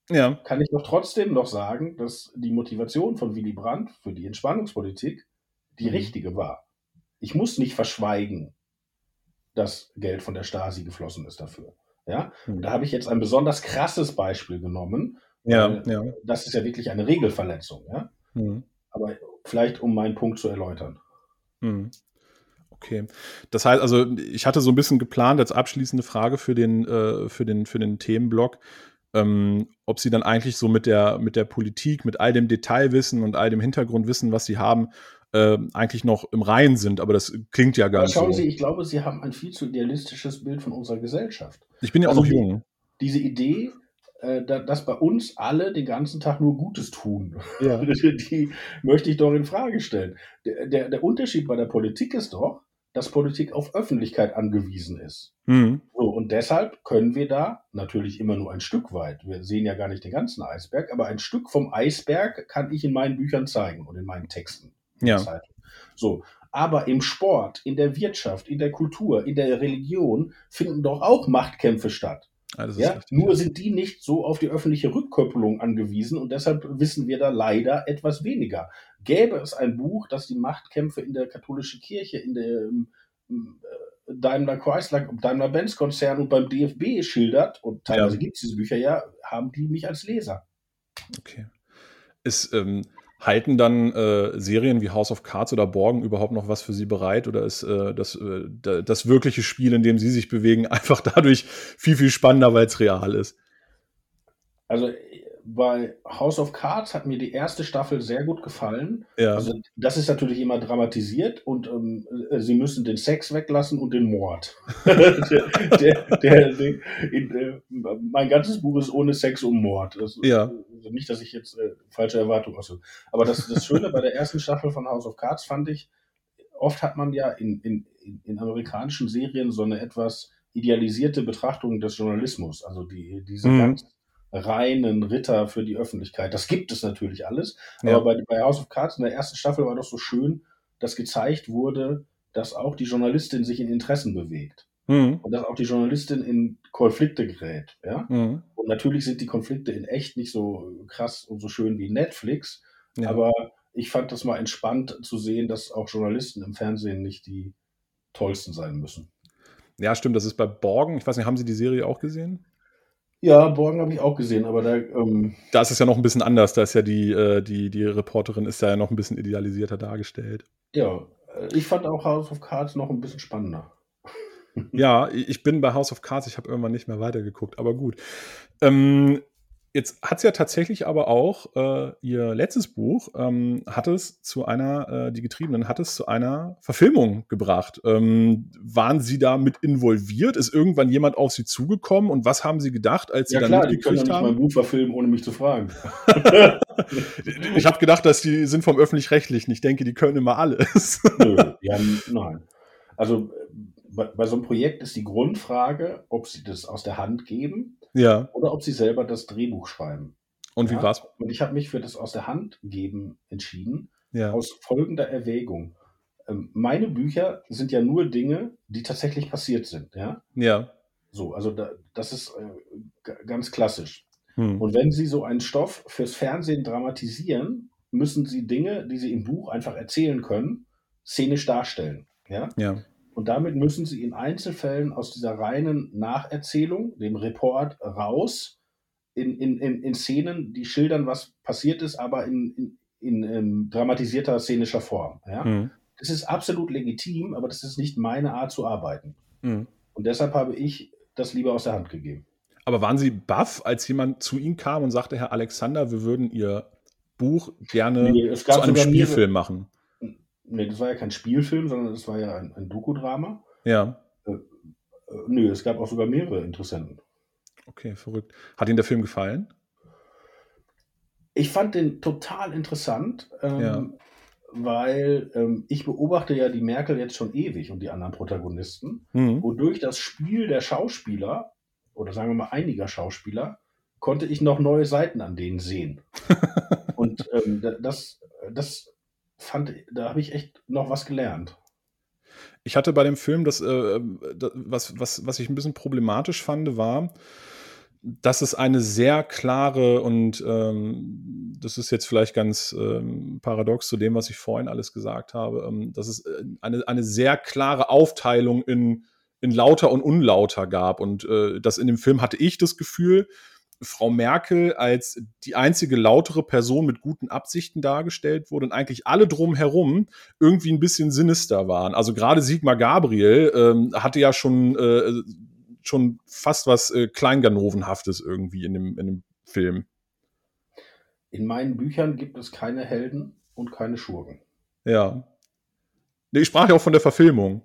ja, kann ich doch trotzdem noch sagen, dass die Motivation von Willy Brandt für die Entspannungspolitik die Mhm. richtige war. Ich muss nicht verschweigen, dass Geld von der Stasi geflossen ist dafür. Ja, Mhm. da habe ich jetzt ein besonders krasses Beispiel genommen. ja, ja. Das ist ja wirklich eine Regelverletzung. Ja? Mhm. Aber vielleicht, um meinen Punkt zu erläutern. Okay. Das heißt also, ich hatte so ein bisschen geplant als abschließende Frage für den, äh, für den, für den Themenblock, ähm, ob Sie dann eigentlich so mit der, mit der Politik, mit all dem Detailwissen und all dem Hintergrundwissen, was Sie haben, äh, eigentlich noch im Reinen sind. Aber das klingt ja gar Aber nicht schauen so. Sie, ich glaube, Sie haben ein viel zu idealistisches Bild von unserer Gesellschaft. Ich bin ja auch Also noch die- jung. Diese Idee, äh, da- dass bei uns alle den ganzen Tag nur Gutes tun, Ja. die möchte ich doch in Frage stellen. Der, der, der Unterschied bei der Politik ist doch, dass Politik auf Öffentlichkeit angewiesen ist. Mhm. So, und deshalb können wir da natürlich immer nur ein Stück weit. Wir sehen ja gar nicht den ganzen Eisberg, aber ein Stück vom Eisberg kann ich in meinen Büchern zeigen und in meinen Texten. in Ja. So. Aber im Sport, in der Wirtschaft, in der Kultur, in der Religion finden doch auch Machtkämpfe statt. Ah, Ja? Nur sind die nicht so auf die öffentliche Rückkopplung angewiesen und deshalb wissen wir da leider etwas weniger. Gäbe es ein Buch, das die Machtkämpfe in der katholischen Kirche, in der ähm, äh, Daimler Chrysler, Daimler-Benz Konzern und beim DFB schildert, und teilweise Ja. gibt es diese Bücher ja, haben die mich als Leser. Okay. Ist, ähm, halten dann äh, Serien wie House of Cards oder Borgen überhaupt noch was für Sie bereit? Oder ist äh, das, äh, da- das wirkliche Spiel, in dem Sie sich bewegen, einfach dadurch viel, viel spannender, weil es real ist? Also bei House of Cards hat mir die erste Staffel sehr gut gefallen. Ja. Also das ist natürlich immer dramatisiert und ähm, äh, sie müssen den Sex weglassen und den Mord. der, der, der, in, äh, mein ganzes Buch ist ohne Sex und Mord. Das, Ja. also nicht, dass ich jetzt äh, falsche Erwartungen ausdrücke. Aber das, das Schöne bei der ersten Staffel von House of Cards fand ich, oft hat man ja in, in, in, in amerikanischen Serien so eine etwas idealisierte Betrachtung des Journalismus. Also die, diese Mhm. ganz reinen Ritter für die Öffentlichkeit. Das gibt es natürlich alles. Ja. Aber bei, bei House of Cards in der ersten Staffel war doch so schön, dass gezeigt wurde, dass auch die Journalistin sich in Interessen bewegt. Mhm. Und dass auch die Journalistin in Konflikte gerät. Ja? Mhm. Und natürlich sind die Konflikte in echt nicht so krass und so schön wie Netflix. Ja. Aber ich fand das mal entspannt zu sehen, dass auch Journalisten im Fernsehen nicht die tollsten sein müssen. ja, stimmt, das ist bei Borgen. Ich weiß nicht, haben Sie die Serie auch gesehen? Ja, Borgen habe ich auch gesehen, aber da, ähm, Da ist es ja noch ein bisschen anders. Da ist ja die, äh, die, die Reporterin ist da ja noch ein bisschen idealisierter dargestellt. ja, äh, ich fand auch House of Cards noch ein bisschen spannender. Ja, ich bin bei House of Cards, ich habe irgendwann nicht mehr weitergeguckt, aber gut. Ähm, jetzt hat es ja tatsächlich aber auch äh, ihr letztes Buch, ähm, hat es zu einer, äh, die Getriebenen, hat es zu einer Verfilmung gebracht. Ähm, waren Sie da mit involviert? Ist irgendwann jemand auf Sie zugekommen und was haben Sie gedacht, als Sie Ja dann klar, die können mitgekriegt nicht haben? mein Buch verfilmen, ohne mich zu fragen. Ich habe gedacht, dass die sind vom öffentlich-rechtlichen. Ich denke, die können immer alles. Nö, ja, nein. Also äh, bei, bei so einem Projekt ist die Grundfrage, ob sie das aus der Hand geben ja. oder ob sie selber das Drehbuch schreiben. Und wie Ja. war's? Und ich habe mich für das aus der Hand geben entschieden, Ja. aus folgender Erwägung. Ähm, meine Bücher sind ja nur Dinge, die tatsächlich passiert sind. Ja, Ja. so, also da, das ist äh, ganz klassisch. Hm. Und wenn Sie so einen Stoff fürs Fernsehen dramatisieren, müssen Sie Dinge, die Sie im Buch einfach erzählen können, szenisch darstellen. Ja? Ja. Und damit müssen Sie in Einzelfällen aus dieser reinen Nacherzählung, dem Report, raus in, in, in, in Szenen, die schildern, was passiert ist, aber in, in, in ähm, dramatisierter szenischer Form. Ja? Hm. Das ist absolut legitim, aber das ist nicht meine Art zu arbeiten. Hm. Und deshalb habe ich das lieber aus der Hand gegeben. Aber waren Sie baff, als jemand zu Ihnen kam und sagte, Herr Alexander, wir würden Ihr Buch gerne Nee, zu einem sogar mehrere- Spielfilm machen? Nee, das war ja kein Spielfilm, sondern das war ja ein, ein Dokudrama. Ja, Äh, nö, es gab auch sogar mehrere Interessenten. okay, verrückt. Hat Ihnen der Film gefallen? Ich fand den total interessant, ähm, Ja. weil ähm, ich beobachte ja die Merkel jetzt schon ewig und die anderen Protagonisten, Mhm. wodurch das Spiel der Schauspieler oder sagen wir mal einiger Schauspieler konnte ich noch neue Seiten an denen sehen. und ähm, da- das, das fand, da habe ich echt noch was gelernt. Ich hatte bei dem Film, das, äh, das was, was, was ich ein bisschen problematisch fand, war, dass es eine sehr klare und ähm, das ist jetzt vielleicht ganz ähm, paradox zu dem, was ich vorhin alles gesagt habe, ähm, dass es äh, eine, eine sehr klare Aufteilung in, in lauter und unlauter gab. Und äh, das in dem Film hatte ich das Gefühl, Frau Merkel als die einzige lautere Person mit guten Absichten dargestellt wurde und eigentlich alle drumherum irgendwie ein bisschen sinister waren. Also gerade Sigmar Gabriel ähm, hatte ja schon, äh, schon fast was äh, Kleinganovenhaftes irgendwie in dem, in dem Film. In meinen Büchern gibt es keine Helden und keine Schurken. Ja. Ich sprach ja auch von der Verfilmung.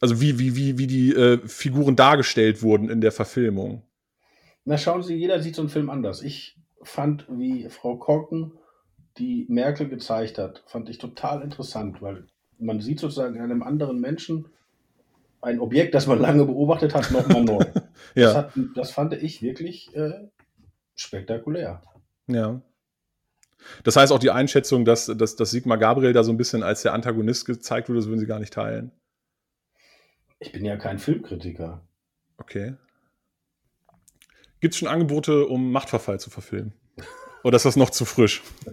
Also wie, wie, wie, wie die äh, Figuren dargestellt wurden in der Verfilmung. Na, schauen Sie, jeder sieht so einen Film anders. Ich fand, wie Frau Korken die Merkel gezeigt hat, fand ich total interessant, weil man sieht sozusagen in einem anderen Menschen ein Objekt, das man lange beobachtet hat, nochmal neu. Das, Ja, hat, das fand ich wirklich äh, spektakulär. ja. Das heißt auch die Einschätzung, dass, dass, dass Sigmar Gabriel da so ein bisschen als der Antagonist gezeigt wurde, das würden Sie gar nicht teilen. Ich bin ja kein Filmkritiker. Okay. Gibt es schon Angebote, um Machtverfall zu verfilmen? Oder ist das noch zu frisch?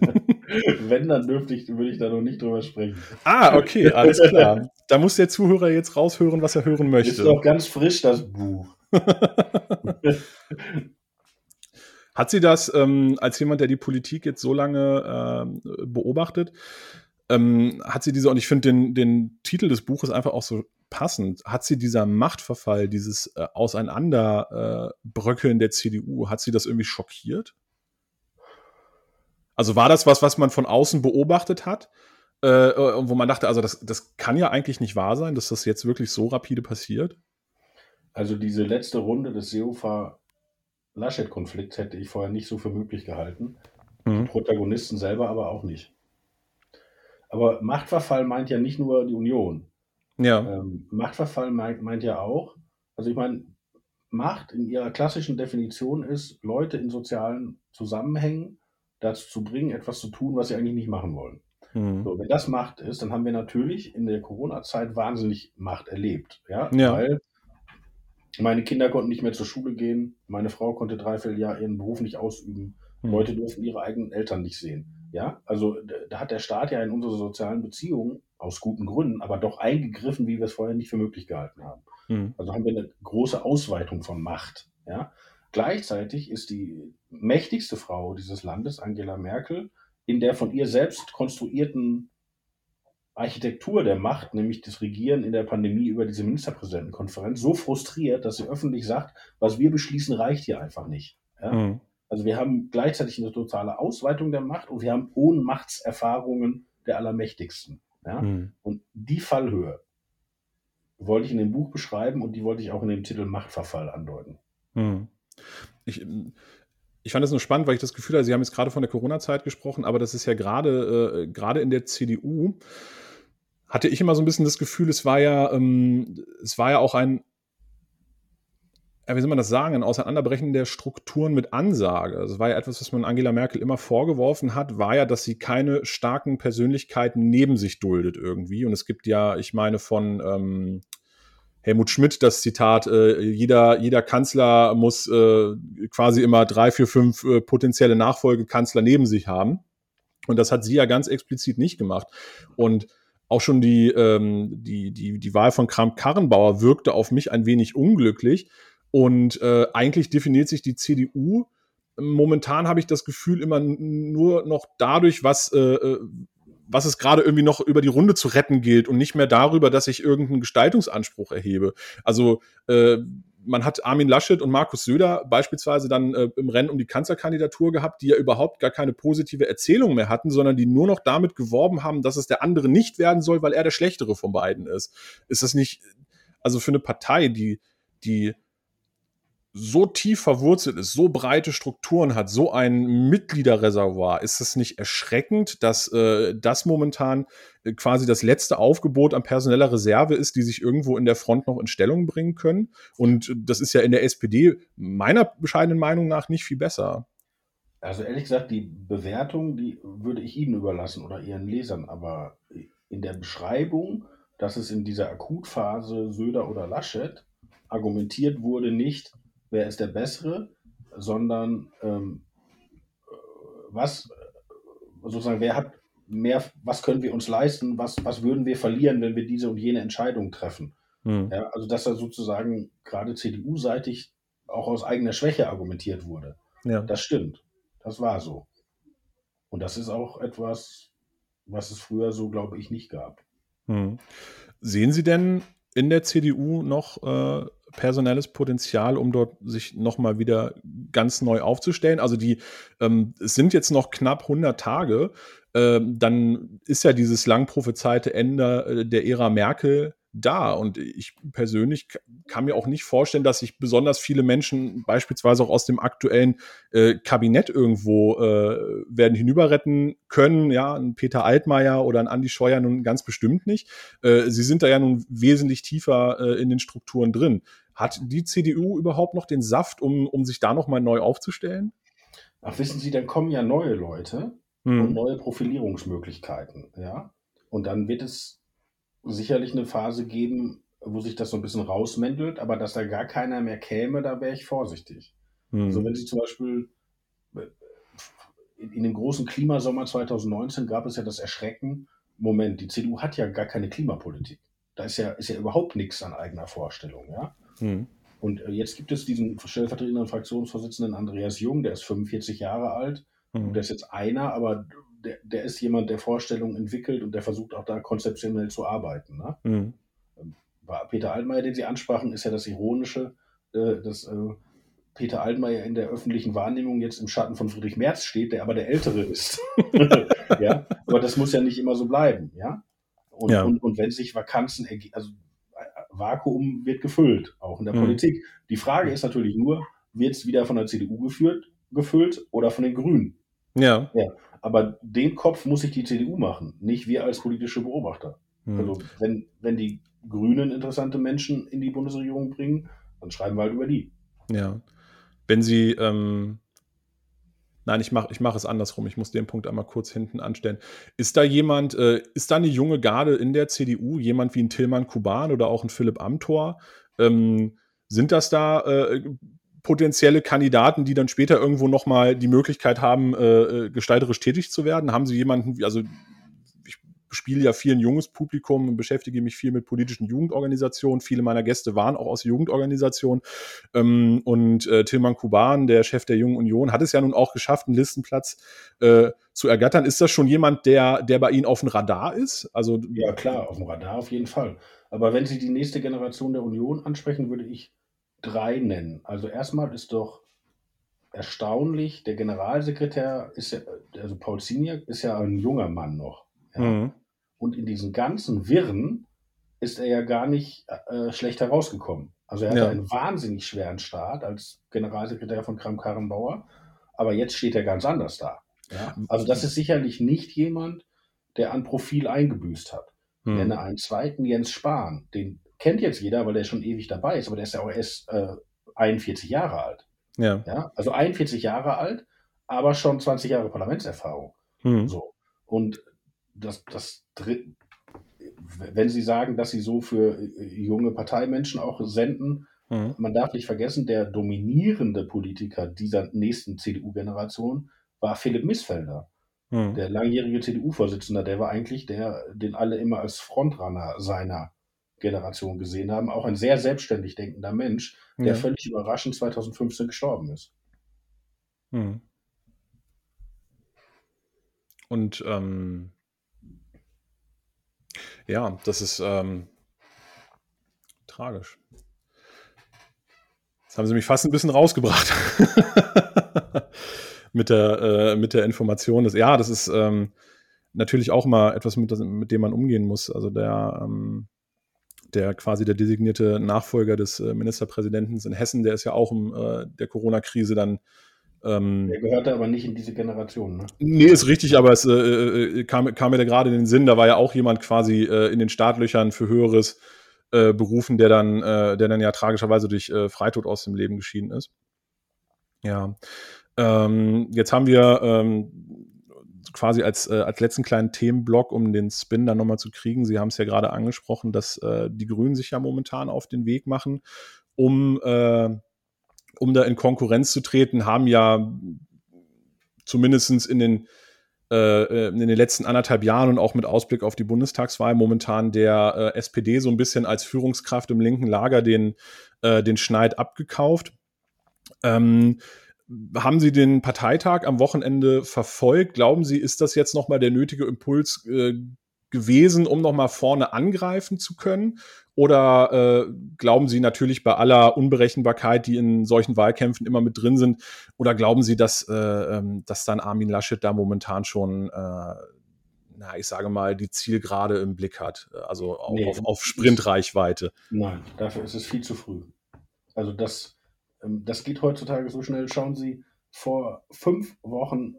Wenn, dann dürfte ich, würde ich da noch nicht drüber sprechen. Ah, okay, alles klar. Da muss der Zuhörer jetzt raushören, was er hören Ist möchte. noch ganz frisch, das Buch. Hat sie das ähm, als jemand, der die Politik jetzt so lange ähm, beobachtet, ähm, hat sie diese, und ich finde den, den Titel des Buches einfach auch so passend, hat sie dieser Machtverfall, dieses äh, Auseinanderbröckeln der CDU, hat sie das irgendwie schockiert? Also war das was, was man von außen beobachtet hat? Äh, äh, wo man dachte, also das, das kann ja eigentlich nicht wahr sein, dass das jetzt wirklich so rapide passiert. Also diese letzte Runde des Seehofer-Laschet-Konflikts hätte ich vorher nicht so für möglich gehalten. Mhm. Protagonisten selber aber auch nicht. Aber Machtverfall meint ja nicht nur die Union. Ja. Ähm, Machtverfall meint, meint ja auch, also ich meine, Macht in ihrer klassischen Definition ist, Leute in sozialen Zusammenhängen dazu zu bringen, etwas zu tun, was sie eigentlich nicht machen wollen. Mhm. So, wenn das Macht ist, dann haben wir natürlich in der Corona-Zeit wahnsinnig Macht erlebt. Ja? Ja. Weil meine Kinder konnten nicht mehr zur Schule gehen, meine Frau konnte dreiviertel Jahr ihren Beruf nicht ausüben, Mhm. Leute durften ihre eigenen Eltern nicht sehen. Ja, also da hat der Staat ja in unsere sozialen Beziehungen aus guten Gründen, aber doch eingegriffen, wie wir es vorher nicht für möglich gehalten haben. Mhm. Also haben wir eine große Ausweitung von Macht. Ja? Gleichzeitig ist die mächtigste Frau dieses Landes, Angela Merkel, in der von ihr selbst konstruierten Architektur der Macht, nämlich das Regieren in der Pandemie über diese Ministerpräsidentenkonferenz, so frustriert, dass sie öffentlich sagt, was wir beschließen, reicht hier einfach nicht. Ja? Mhm. Also wir haben gleichzeitig eine totale Ausweitung der Macht und wir haben Ohnmachtserfahrungen der Allermächtigsten. Ja? Mhm. Und die Fallhöhe wollte ich in dem Buch beschreiben und die wollte ich auch in dem Titel Machtverfall andeuten. Hm. Ich, ich fand das nur spannend, weil ich das Gefühl hatte, Sie haben jetzt gerade von der Corona-Zeit gesprochen, aber das ist ja gerade äh, gerade in der CDU hatte ich immer so ein bisschen das Gefühl, es war ja ähm, es war ja auch ein wie soll man das sagen, ein Auseinanderbrechen der Strukturen mit Ansage. Das war ja etwas, was man Angela Merkel immer vorgeworfen hat, war ja, dass sie keine starken Persönlichkeiten neben sich duldet irgendwie. Und es gibt ja, ich meine, von ähm, Helmut Schmidt das Zitat, äh, jeder, jeder Kanzler muss äh, quasi immer drei, vier, fünf äh, potenzielle Nachfolgekanzler neben sich haben. Und das hat sie ja ganz explizit nicht gemacht. Und auch schon die, ähm, die, die, die Wahl von Kramp-Karrenbauer wirkte auf mich ein wenig unglücklich. Und äh, eigentlich definiert sich die CDU. Momentan habe ich das Gefühl immer nur noch dadurch, was, äh, was es gerade irgendwie noch über die Runde zu retten gilt und nicht mehr darüber, dass ich irgendeinen Gestaltungsanspruch erhebe. Also äh, man hat Armin Laschet und Markus Söder beispielsweise dann äh, im Rennen um die Kanzlerkandidatur gehabt, die ja überhaupt gar keine positive Erzählung mehr hatten, sondern die nur noch damit geworben haben, dass es der andere nicht werden soll, weil er der schlechtere von beiden ist. Ist das nicht, also für eine Partei, die, die so tief verwurzelt ist, so breite Strukturen hat, so ein Mitgliederreservoir, ist es nicht erschreckend, dass äh, das momentan äh, quasi das letzte Aufgebot an personeller Reserve ist, die sich irgendwo in der Front noch in Stellung bringen können? Und das ist ja in der SPD meiner bescheidenen Meinung nach nicht viel besser. Also ehrlich gesagt, die Bewertung, die würde ich Ihnen überlassen oder Ihren Lesern, aber in der Beschreibung, dass es in dieser Akutphase Söder oder Laschet argumentiert wurde, nicht, wer ist der Bessere, sondern ähm, was sozusagen, wer hat mehr, was können wir uns leisten, was, was würden wir verlieren, wenn wir diese und jene Entscheidung treffen. Hm. Ja, also dass da sozusagen gerade CDU-seitig auch aus eigener Schwäche argumentiert wurde. Ja. Das stimmt. Das war so. Und das ist auch etwas, was es früher so, glaube ich, nicht gab. Hm. Sehen Sie denn in der CDU noch äh, personelles Potenzial, um dort sich nochmal wieder ganz neu aufzustellen. Also die, ähm, es sind jetzt noch knapp 100 Tage, ähm, dann ist ja dieses lang prophezeite Ende äh, der Ära Merkel da. Und ich persönlich kann mir auch nicht vorstellen, dass sich besonders viele Menschen, beispielsweise auch aus dem aktuellen äh, Kabinett irgendwo, äh, werden hinüberretten können. Ja, ein Peter Altmaier oder ein Andi Scheuer nun ganz bestimmt nicht. Äh, sie sind da ja nun wesentlich tiefer äh, in den Strukturen drin. Hat die CDU überhaupt noch den Saft, um, um sich da nochmal neu aufzustellen? Ach, wissen Sie, dann kommen ja neue Leute Hm. und neue Profilierungsmöglichkeiten, ja. Und dann wird es sicherlich eine Phase geben, wo sich das so ein bisschen rausmändelt, aber dass da gar keiner mehr käme, da wäre ich vorsichtig. Hm. Also wenn Sie zum Beispiel äh, in, in dem großen Klimasommer 2019 gab es ja das Erschrecken, Moment, die CDU hat ja gar keine Klimapolitik. Da ist ja, ist ja überhaupt nichts an eigener Vorstellung, ja. Hm. Und äh, jetzt gibt es diesen stellvertretenden Fraktionsvorsitzenden Andreas Jung, der ist 45 Jahre alt. Hm. Der ist jetzt einer, aber der, der ist jemand, der Vorstellungen entwickelt und der versucht auch da konzeptionell zu arbeiten. Ne? Hm. Bei Peter Altmaier, den Sie ansprachen, ist ja das Ironische, äh, dass äh, Peter Altmaier in der öffentlichen Wahrnehmung jetzt im Schatten von Friedrich Merz steht, der aber der Ältere ist. ja? Aber das muss ja nicht immer so bleiben. Ja? Und, Ja. und, und wenn sich Vakanzen ergeben, also Vakuum wird gefüllt, auch in der Mhm. Politik. Die Frage ist natürlich nur, wird es wieder von der CDU geführt, gefüllt oder von den Grünen? Ja. Aber den Kopf muss sich die CDU machen, nicht wir als politische Beobachter. Hm. Also wenn, wenn die Grünen interessante Menschen in die Bundesregierung bringen, dann schreiben wir halt über die. Ja. Wenn Sie, ähm, nein, ich mache ich mach es andersrum, ich muss den Punkt einmal kurz hinten anstellen. Ist da jemand, äh, ist da eine junge Garde in der CDU, jemand wie ein Tillmann Kuban oder auch ein Philipp Amthor? Ähm, sind das da äh, potenzielle Kandidaten, die dann später irgendwo nochmal die Möglichkeit haben, äh, äh, gestalterisch tätig zu werden? Haben Sie jemanden, also spiele ja viel ein junges Publikum und beschäftige mich viel mit politischen Jugendorganisationen. Viele meiner Gäste waren auch aus Jugendorganisationen. Ähm, und äh, Tilman Kuban, der Chef der Jungen Union, hat es ja nun auch geschafft, einen Listenplatz äh, zu ergattern. Ist das schon jemand, der, der bei Ihnen auf dem Radar ist? Also, ja, klar, auf dem Radar auf jeden Fall. Aber wenn Sie die nächste Generation der Union ansprechen, würde ich drei nennen. Also erstmal ist doch erstaunlich, der Generalsekretär ist ja, also Paul Senior ist ja ein junger Mann noch. Ja. Mhm. Und in diesen ganzen Wirren ist er ja gar nicht äh, schlecht herausgekommen. Also er hatte ja. einen wahnsinnig schweren Start als Generalsekretär von Kram-Karrenbauer, aber jetzt steht er ganz anders da. Ja? Also das ist sicherlich nicht jemand, der an Profil eingebüßt hat. Hm. Nenne einen zweiten Jens Spahn, den kennt jetzt jeder, weil der schon ewig dabei ist, aber der ist ja auch erst äh, 41 Jahre alt. Ja. ja. Also 41 Jahre alt, aber schon 20 Jahre Parlamentserfahrung. Hm. So. Und das, das wenn Sie sagen, dass Sie so für äh, junge Parteimenschen auch senden, mhm. man darf nicht vergessen, der dominierende Politiker dieser nächsten CDU-Generation war Philipp Missfelder. Mhm. Der langjährige CDU-Vorsitzende, der war eigentlich der, den alle immer als Frontrunner seiner Generation gesehen haben. Auch ein sehr selbstständig denkender Mensch, der ja. völlig überraschend 2015 gestorben ist. Mhm. Und ähm, ja, das ist ähm, tragisch. Jetzt haben sie mich fast ein bisschen rausgebracht. mit, der, äh, mit der Information. Dass, ja, das ist ähm, natürlich auch mal etwas, mit, mit dem man umgehen muss. Also der, ähm, der quasi der designierte Nachfolger des äh, Ministerpräsidenten in Hessen, der ist ja auch in äh, der Corona-Krise dann ähm, der gehörte aber nicht in diese Generation, ne? Nee, ist richtig, aber es äh, äh, kam, kam mir da gerade in den Sinn, da war ja auch jemand quasi äh, in den Startlöchern für Höheres äh, berufen, der dann, äh, der dann ja tragischerweise durch äh, Freitod aus dem Leben geschieden ist. Ja. Ähm, jetzt haben wir ähm, quasi als, äh, als letzten kleinen Themenblock, um den Spin dann nochmal zu kriegen. Sie haben es ja gerade angesprochen, dass äh, die Grünen sich ja momentan auf den Weg machen, um äh, um da in Konkurrenz zu treten, haben ja zumindest in den, äh, in den letzten anderthalb Jahren und auch mit Ausblick auf die Bundestagswahl momentan der äh, SPD so ein bisschen als Führungskraft im linken Lager den, äh, den Schneid abgekauft. Ähm, haben Sie den Parteitag am Wochenende verfolgt? Glauben Sie, ist das jetzt nochmal der nötige Impuls äh, gewesen, um nochmal vorne angreifen zu können? Oder äh, glauben Sie natürlich bei aller Unberechenbarkeit, die in solchen Wahlkämpfen immer mit drin sind, oder glauben Sie, dass, äh, ähm, dass dann Armin Laschet da momentan schon, äh, na, ich sage mal, die Zielgerade im Blick hat, also auf, nee, auf, auf Sprintreichweite? Nein, dafür ist es viel zu früh. Also das, ähm, das geht heutzutage so schnell. Schauen Sie, vor fünf Wochen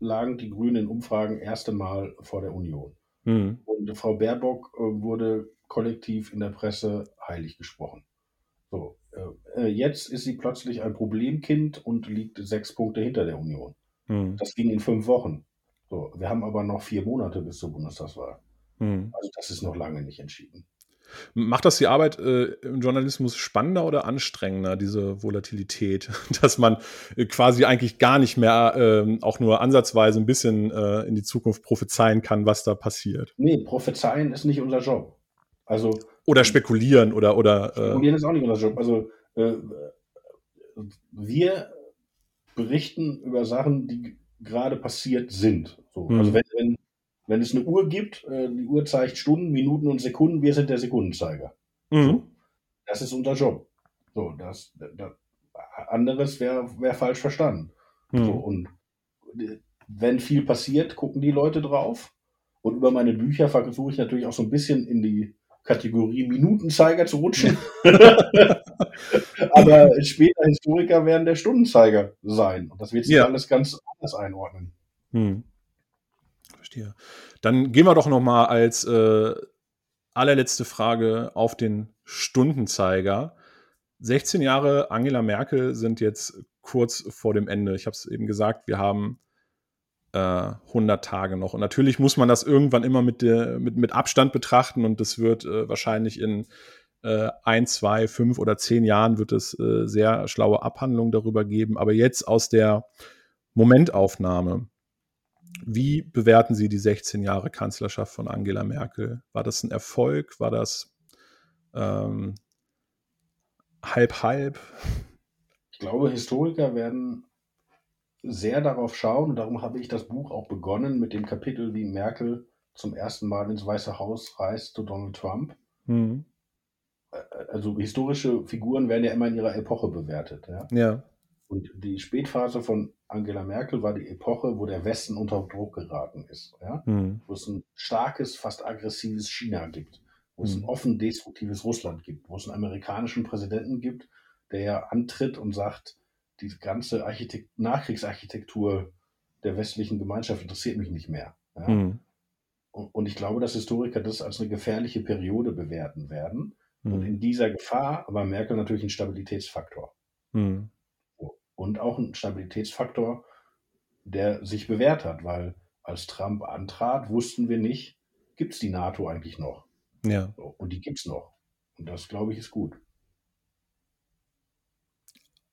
lagen die Grünen in Umfragen erste Mal vor der Union. Mhm. Und Frau Baerbock äh, wurde kollektiv in der Presse heilig gesprochen. So, äh, äh, jetzt ist sie plötzlich ein Problemkind und liegt sechs Punkte hinter der Union. Mhm. Das ging in fünf Wochen. So, wir haben aber noch vier Monate bis zur Bundestagswahl. Mhm. Also das ist noch lange nicht entschieden. Macht das die Arbeit äh, im Journalismus spannender oder anstrengender, diese Volatilität, dass man äh, quasi eigentlich gar nicht mehr äh, auch nur ansatzweise ein bisschen äh, in die Zukunft prophezeien kann, was da passiert? Nee, prophezeien ist nicht unser Job. Also, oder spekulieren oder. oder äh, spekulieren ist auch nicht unser Job. Also äh, wir berichten über Sachen, die gerade passiert sind. So. Mhm. Also wenn, wenn, wenn es eine Uhr gibt, äh, die Uhr zeigt Stunden, Minuten und Sekunden, wir sind der Sekundenzeiger. Mhm. So. Das ist unser Job. So, das, das anderes wäre wär falsch verstanden. Mhm. So, und wenn viel passiert, gucken die Leute drauf. Und über meine Bücher versuche ich natürlich auch so ein bisschen in die Kategorie Minutenzeiger zu rutschen. Aber später Historiker werden der Stundenzeiger sein. Und das wird sich ja. alles ganz anders einordnen. Hm. Verstehe. Dann gehen wir doch noch mal als äh, allerletzte Frage auf den Stundenzeiger. 16 Jahre Angela Merkel sind jetzt kurz vor dem Ende. Ich habe es eben gesagt, wir haben äh, 100 Tage noch. Und natürlich muss man das irgendwann immer mit, der, mit, mit Abstand betrachten und das wird äh, wahrscheinlich in äh, ein, zwei, fünf oder zehn Jahren wird es äh, sehr schlaue Abhandlungen darüber geben. Aber jetzt aus der Momentaufnahme, wie bewerten Sie die 16 Jahre Kanzlerschaft von Angela Merkel? War das ein Erfolg? War das ähm, halb, halb? Ich glaube, Historiker werden sehr darauf schauen, und darum habe ich das Buch auch begonnen mit dem Kapitel, wie Merkel zum ersten Mal ins Weiße Haus reist zu Donald Trump. Mhm. Also historische Figuren werden ja immer in ihrer Epoche bewertet. Ja. ja. Und die Spätphase von Angela Merkel war die Epoche, wo der Westen unter Druck geraten ist. Ja? Mhm. Wo es ein starkes, fast aggressives China gibt, wo mhm. es ein hm. offen destruktives Russland gibt, wo es einen amerikanischen Präsidenten gibt, der ja antritt und sagt, die ganze Architekt Nachkriegsarchitektur der westlichen Gemeinschaft interessiert mich nicht mehr. Ja? Mhm. Und, und, ich glaube, dass Historiker das als eine gefährliche Periode bewerten werden. Und hm. in dieser Gefahr war Merkel natürlich ein Stabilitätsfaktor. Hm und auch ein Stabilitätsfaktor, der sich bewährt hat, weil als Trump antrat, wussten wir nicht, gibt es die NATO eigentlich noch? Ja. Und die gibt es noch. Und das, glaube ich, ist gut.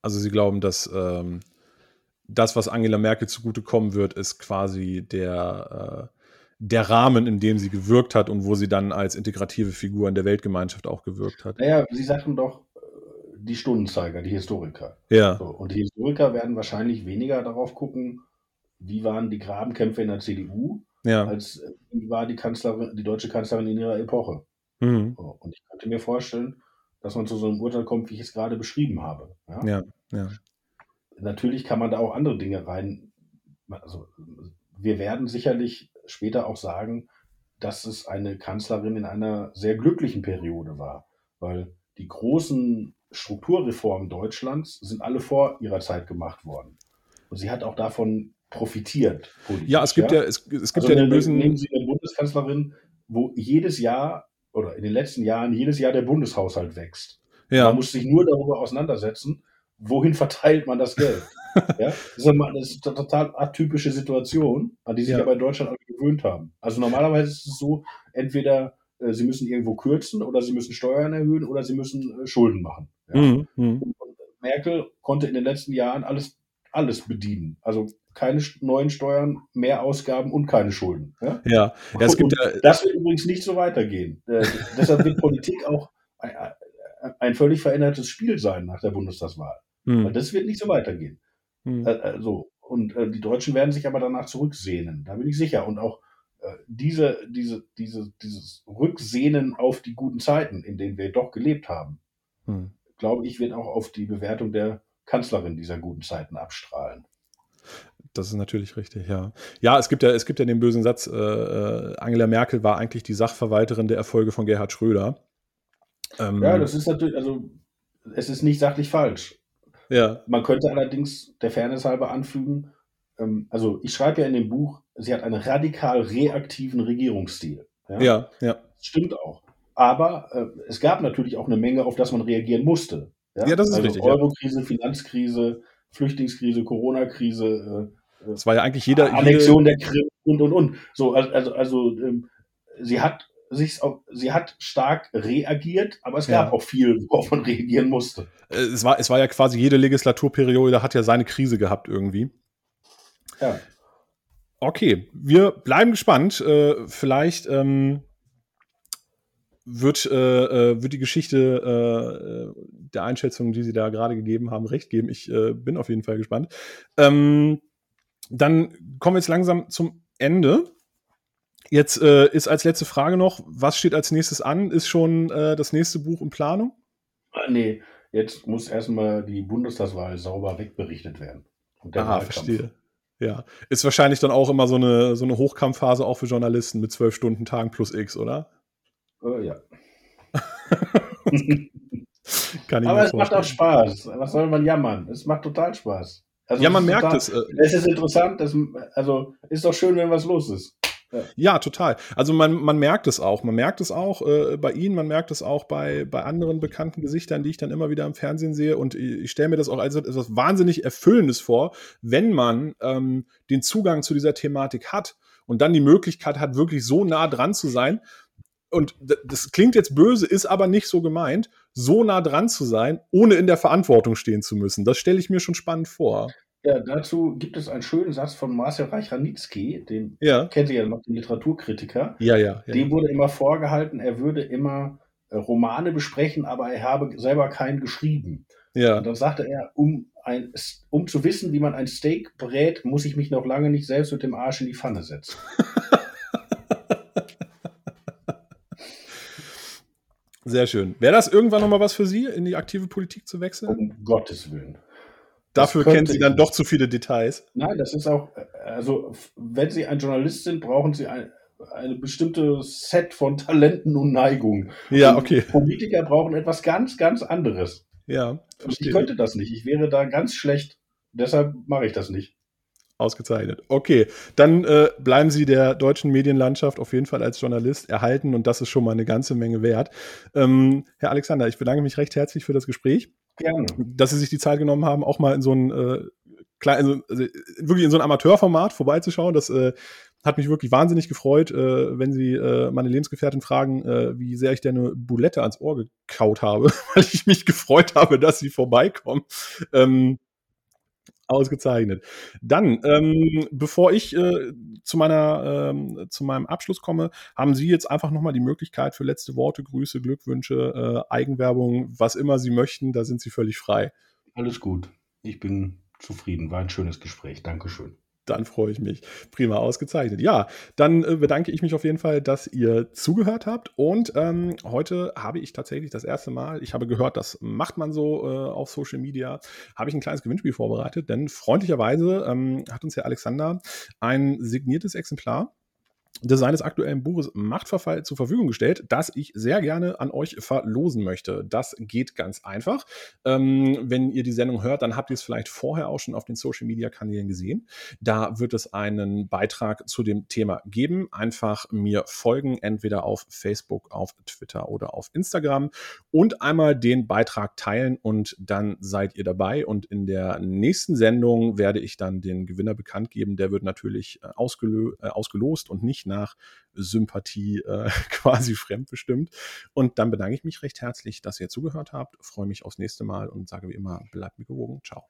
Also Sie glauben, dass ähm, das, was Angela Merkel zugutekommen wird, ist quasi der, äh, der Rahmen, in dem sie gewirkt hat und wo sie dann als integrative Figur in der Weltgemeinschaft auch gewirkt hat. Naja, Sie sagten doch, die Stundenzeiger, die Historiker. Ja. So, und die Historiker werden wahrscheinlich weniger darauf gucken, wie waren die Grabenkämpfe in der CDU, ja. als wie war die Kanzlerin, die deutsche Kanzlerin in ihrer Epoche. Mhm. So, und ich könnte mir vorstellen, dass man zu so einem Urteil kommt, wie ich es gerade beschrieben habe. Ja? ja, ja. Natürlich kann man da auch andere Dinge rein. Also wir werden sicherlich später auch sagen, dass es eine Kanzlerin in einer sehr glücklichen Periode war, weil die großen Strukturreformen Deutschlands sind alle vor ihrer Zeit gemacht worden. Und sie hat auch davon profitiert. Politisch, ja, es gibt ja, ja es, es gibt also ja den bösen. Nehmen Sie eine Bundeskanzlerin, wo jedes Jahr oder in den letzten Jahren jedes Jahr der Bundeshaushalt wächst. Ja. Man muss sich nur darüber auseinandersetzen, wohin verteilt man das Geld. ja? Das ist, eine, das ist eine total atypische Situation, an die sich ja. aber in Deutschland alle gewöhnt haben. Also normalerweise ist es so, entweder äh, sie müssen irgendwo kürzen oder sie müssen Steuern erhöhen oder sie müssen äh, Schulden machen. Ja. Mhm. mhm. Merkel konnte in den letzten Jahren alles, alles bedienen. Also keine neuen Steuern, mehr Ausgaben und keine Schulden. Ja, ja. es gibt ja das wird übrigens nicht so weitergehen. Äh, deshalb wird Politik auch ein, ein, völlig verändertes Spiel sein nach der Bundestagswahl. Weil das wird nicht so weitergehen. Mhm. Äh, so. Und äh, die Deutschen werden sich aber danach zurücksehnen. Da bin ich sicher. Und auch äh, diese, diese, diese, dieses Rücksehnen auf die guten Zeiten, in denen wir doch gelebt haben, hm. glaube ich, wird auch auf die Bewertung der Kanzlerin dieser guten Zeiten abstrahlen. Das ist natürlich richtig, ja. Ja, es gibt ja, es gibt ja den bösen Satz, äh, äh Angela Merkel war eigentlich die Sachverwalterin der Erfolge von Gerhard Schröder. Ähm, ja, das ist natürlich, also es ist nicht sachlich falsch. Ja. Man könnte allerdings der Fairness halber anfügen, ähm, also ich schreibe ja in dem Buch, sie hat einen radikal reaktiven Regierungsstil. Ja, ja. ja. Stimmt auch. Aber äh, es gab natürlich auch eine Menge, auf das man reagieren musste. Ja, ja das ist also richtig. Eurokrise. Finanzkrise, Flüchtlingskrise, Corona-Krise. Äh, es war ja eigentlich jeder. Annexion jede... der Krim und und und. So, also, also, ähm, sie hat sich, sie hat stark reagiert, aber es gab ja. auch viel, worauf man reagieren musste. Äh, es war, es war ja quasi jede Legislaturperiode hat ja seine Krise gehabt irgendwie. Ja. Okay, wir bleiben gespannt. Äh, vielleicht ähm, wird, äh, äh, wird die Geschichte äh, der Einschätzung, die Sie da gerade gegeben haben, recht geben. Ich äh, bin auf jeden Fall gespannt. Ähm, dann kommen wir jetzt langsam zum Ende. Jetzt äh, ist als letzte Frage noch, was steht als nächstes an? Ist schon das nächste Buch in Planung? Ah, nee, jetzt muss erstmal die Bundestagswahl sauber wegberichtet werden. Aha, verstehe. Ja, ist wahrscheinlich dann auch immer so eine, so eine Hochkampfphase auch für Journalisten mit zwölf Stunden Tagen plus X, oder? Oh, ja. Kann ich Aber es macht auch Spaß. Was soll man jammern? Es macht total Spaß. Also ja, man merkt total, es. Äh, es ist interessant. Das, also ist doch schön, wenn was los ist. Ja. ja, total. Also man, man merkt es auch. Man merkt es auch äh, bei Ihnen, man merkt es auch bei, bei anderen bekannten Gesichtern, die ich dann immer wieder im Fernsehen sehe. Und ich, ich stelle mir das auch als etwas wahnsinnig Erfüllendes vor, wenn man ähm, den Zugang zu dieser Thematik hat und dann die Möglichkeit hat, wirklich so nah dran zu sein. Und das klingt jetzt böse, ist aber nicht so gemeint, so nah dran zu sein, ohne in der Verantwortung stehen zu müssen. Das stelle ich mir schon spannend vor. Ja, dazu gibt es einen schönen Satz von Marcel Reich-Ranitzky, den ja. kennt ihr ja noch, den Literaturkritiker. Ja, ja, ja. Dem wurde immer vorgehalten, er würde immer äh, Romane besprechen, aber er habe selber keinen geschrieben. Ja. Und dann sagte er, um, ein, um zu wissen, wie man ein Steak brät, muss ich mich noch lange nicht selbst mit dem Arsch in die Pfanne setzen. Sehr schön. Wäre das irgendwann nochmal was für Sie, in die aktive Politik zu wechseln? Um Gottes Willen. Dafür kennen Sie dann doch zu viele Details. Nein, das ist auch, also wenn Sie ein Journalist sind, brauchen Sie ein, eine bestimmte Set von Talenten und Neigungen. Ja, okay. Und Politiker brauchen etwas ganz, ganz anderes. Ja. Verstehe. Ich könnte das nicht. Ich wäre da ganz schlecht. Deshalb mache ich das nicht. Ausgezeichnet. Okay, dann äh, bleiben Sie der deutschen Medienlandschaft auf jeden Fall als Journalist erhalten und das ist schon mal eine ganze Menge wert. Ähm, Herr Alexander, ich bedanke mich recht herzlich für das Gespräch. Gerne. Dass Sie sich die Zeit genommen haben, auch mal in so ein äh, klein, also wirklich in so ein Amateurformat vorbeizuschauen. Das äh, hat mich wirklich wahnsinnig gefreut, äh, wenn Sie äh, meine Lebensgefährtin fragen, äh, wie sehr ich dir eine Boulette ans Ohr gekaut habe, weil ich mich gefreut habe, dass Sie vorbeikommen. Ähm, Ausgezeichnet. Dann, ähm, bevor ich äh, zu meiner, ähm, zu meinem Abschluss komme, haben Sie jetzt einfach nochmal die Möglichkeit für letzte Worte, Grüße, Glückwünsche, äh, Eigenwerbung, was immer Sie möchten, da sind Sie völlig frei. Alles gut. Ich bin zufrieden. War ein schönes Gespräch. Dankeschön. Dann freue ich mich. Prima, ausgezeichnet. Ja, dann äh, bedanke ich mich auf jeden Fall, dass ihr zugehört habt. Und ähm, heute habe ich tatsächlich das erste Mal, ich habe gehört, das macht man so äh, auf Social Media, habe ich ein kleines Gewinnspiel vorbereitet, denn freundlicherweise ähm, hat uns Herr Alexander ein signiertes Exemplar seines aktuellen Buches Machtverfall zur Verfügung gestellt, das ich sehr gerne an euch verlosen möchte. Das geht ganz einfach. Ähm, wenn ihr die Sendung hört, dann habt ihr es vielleicht vorher auch schon auf den Social Media Kanälen gesehen. Da wird es einen Beitrag zu dem Thema geben. Einfach mir folgen, entweder auf Facebook, auf Twitter oder auf Instagram und einmal den Beitrag teilen und dann seid ihr dabei. Und in der nächsten Sendung werde ich dann den Gewinner bekannt geben. Der wird natürlich äh, ausgelö äh, ausgelost und nicht nach Sympathie äh, quasi fremdbestimmt. Und dann bedanke ich mich recht herzlich, dass ihr zugehört habt, freue mich aufs nächste Mal und sage wie immer, bleibt mir gewogen. Ciao.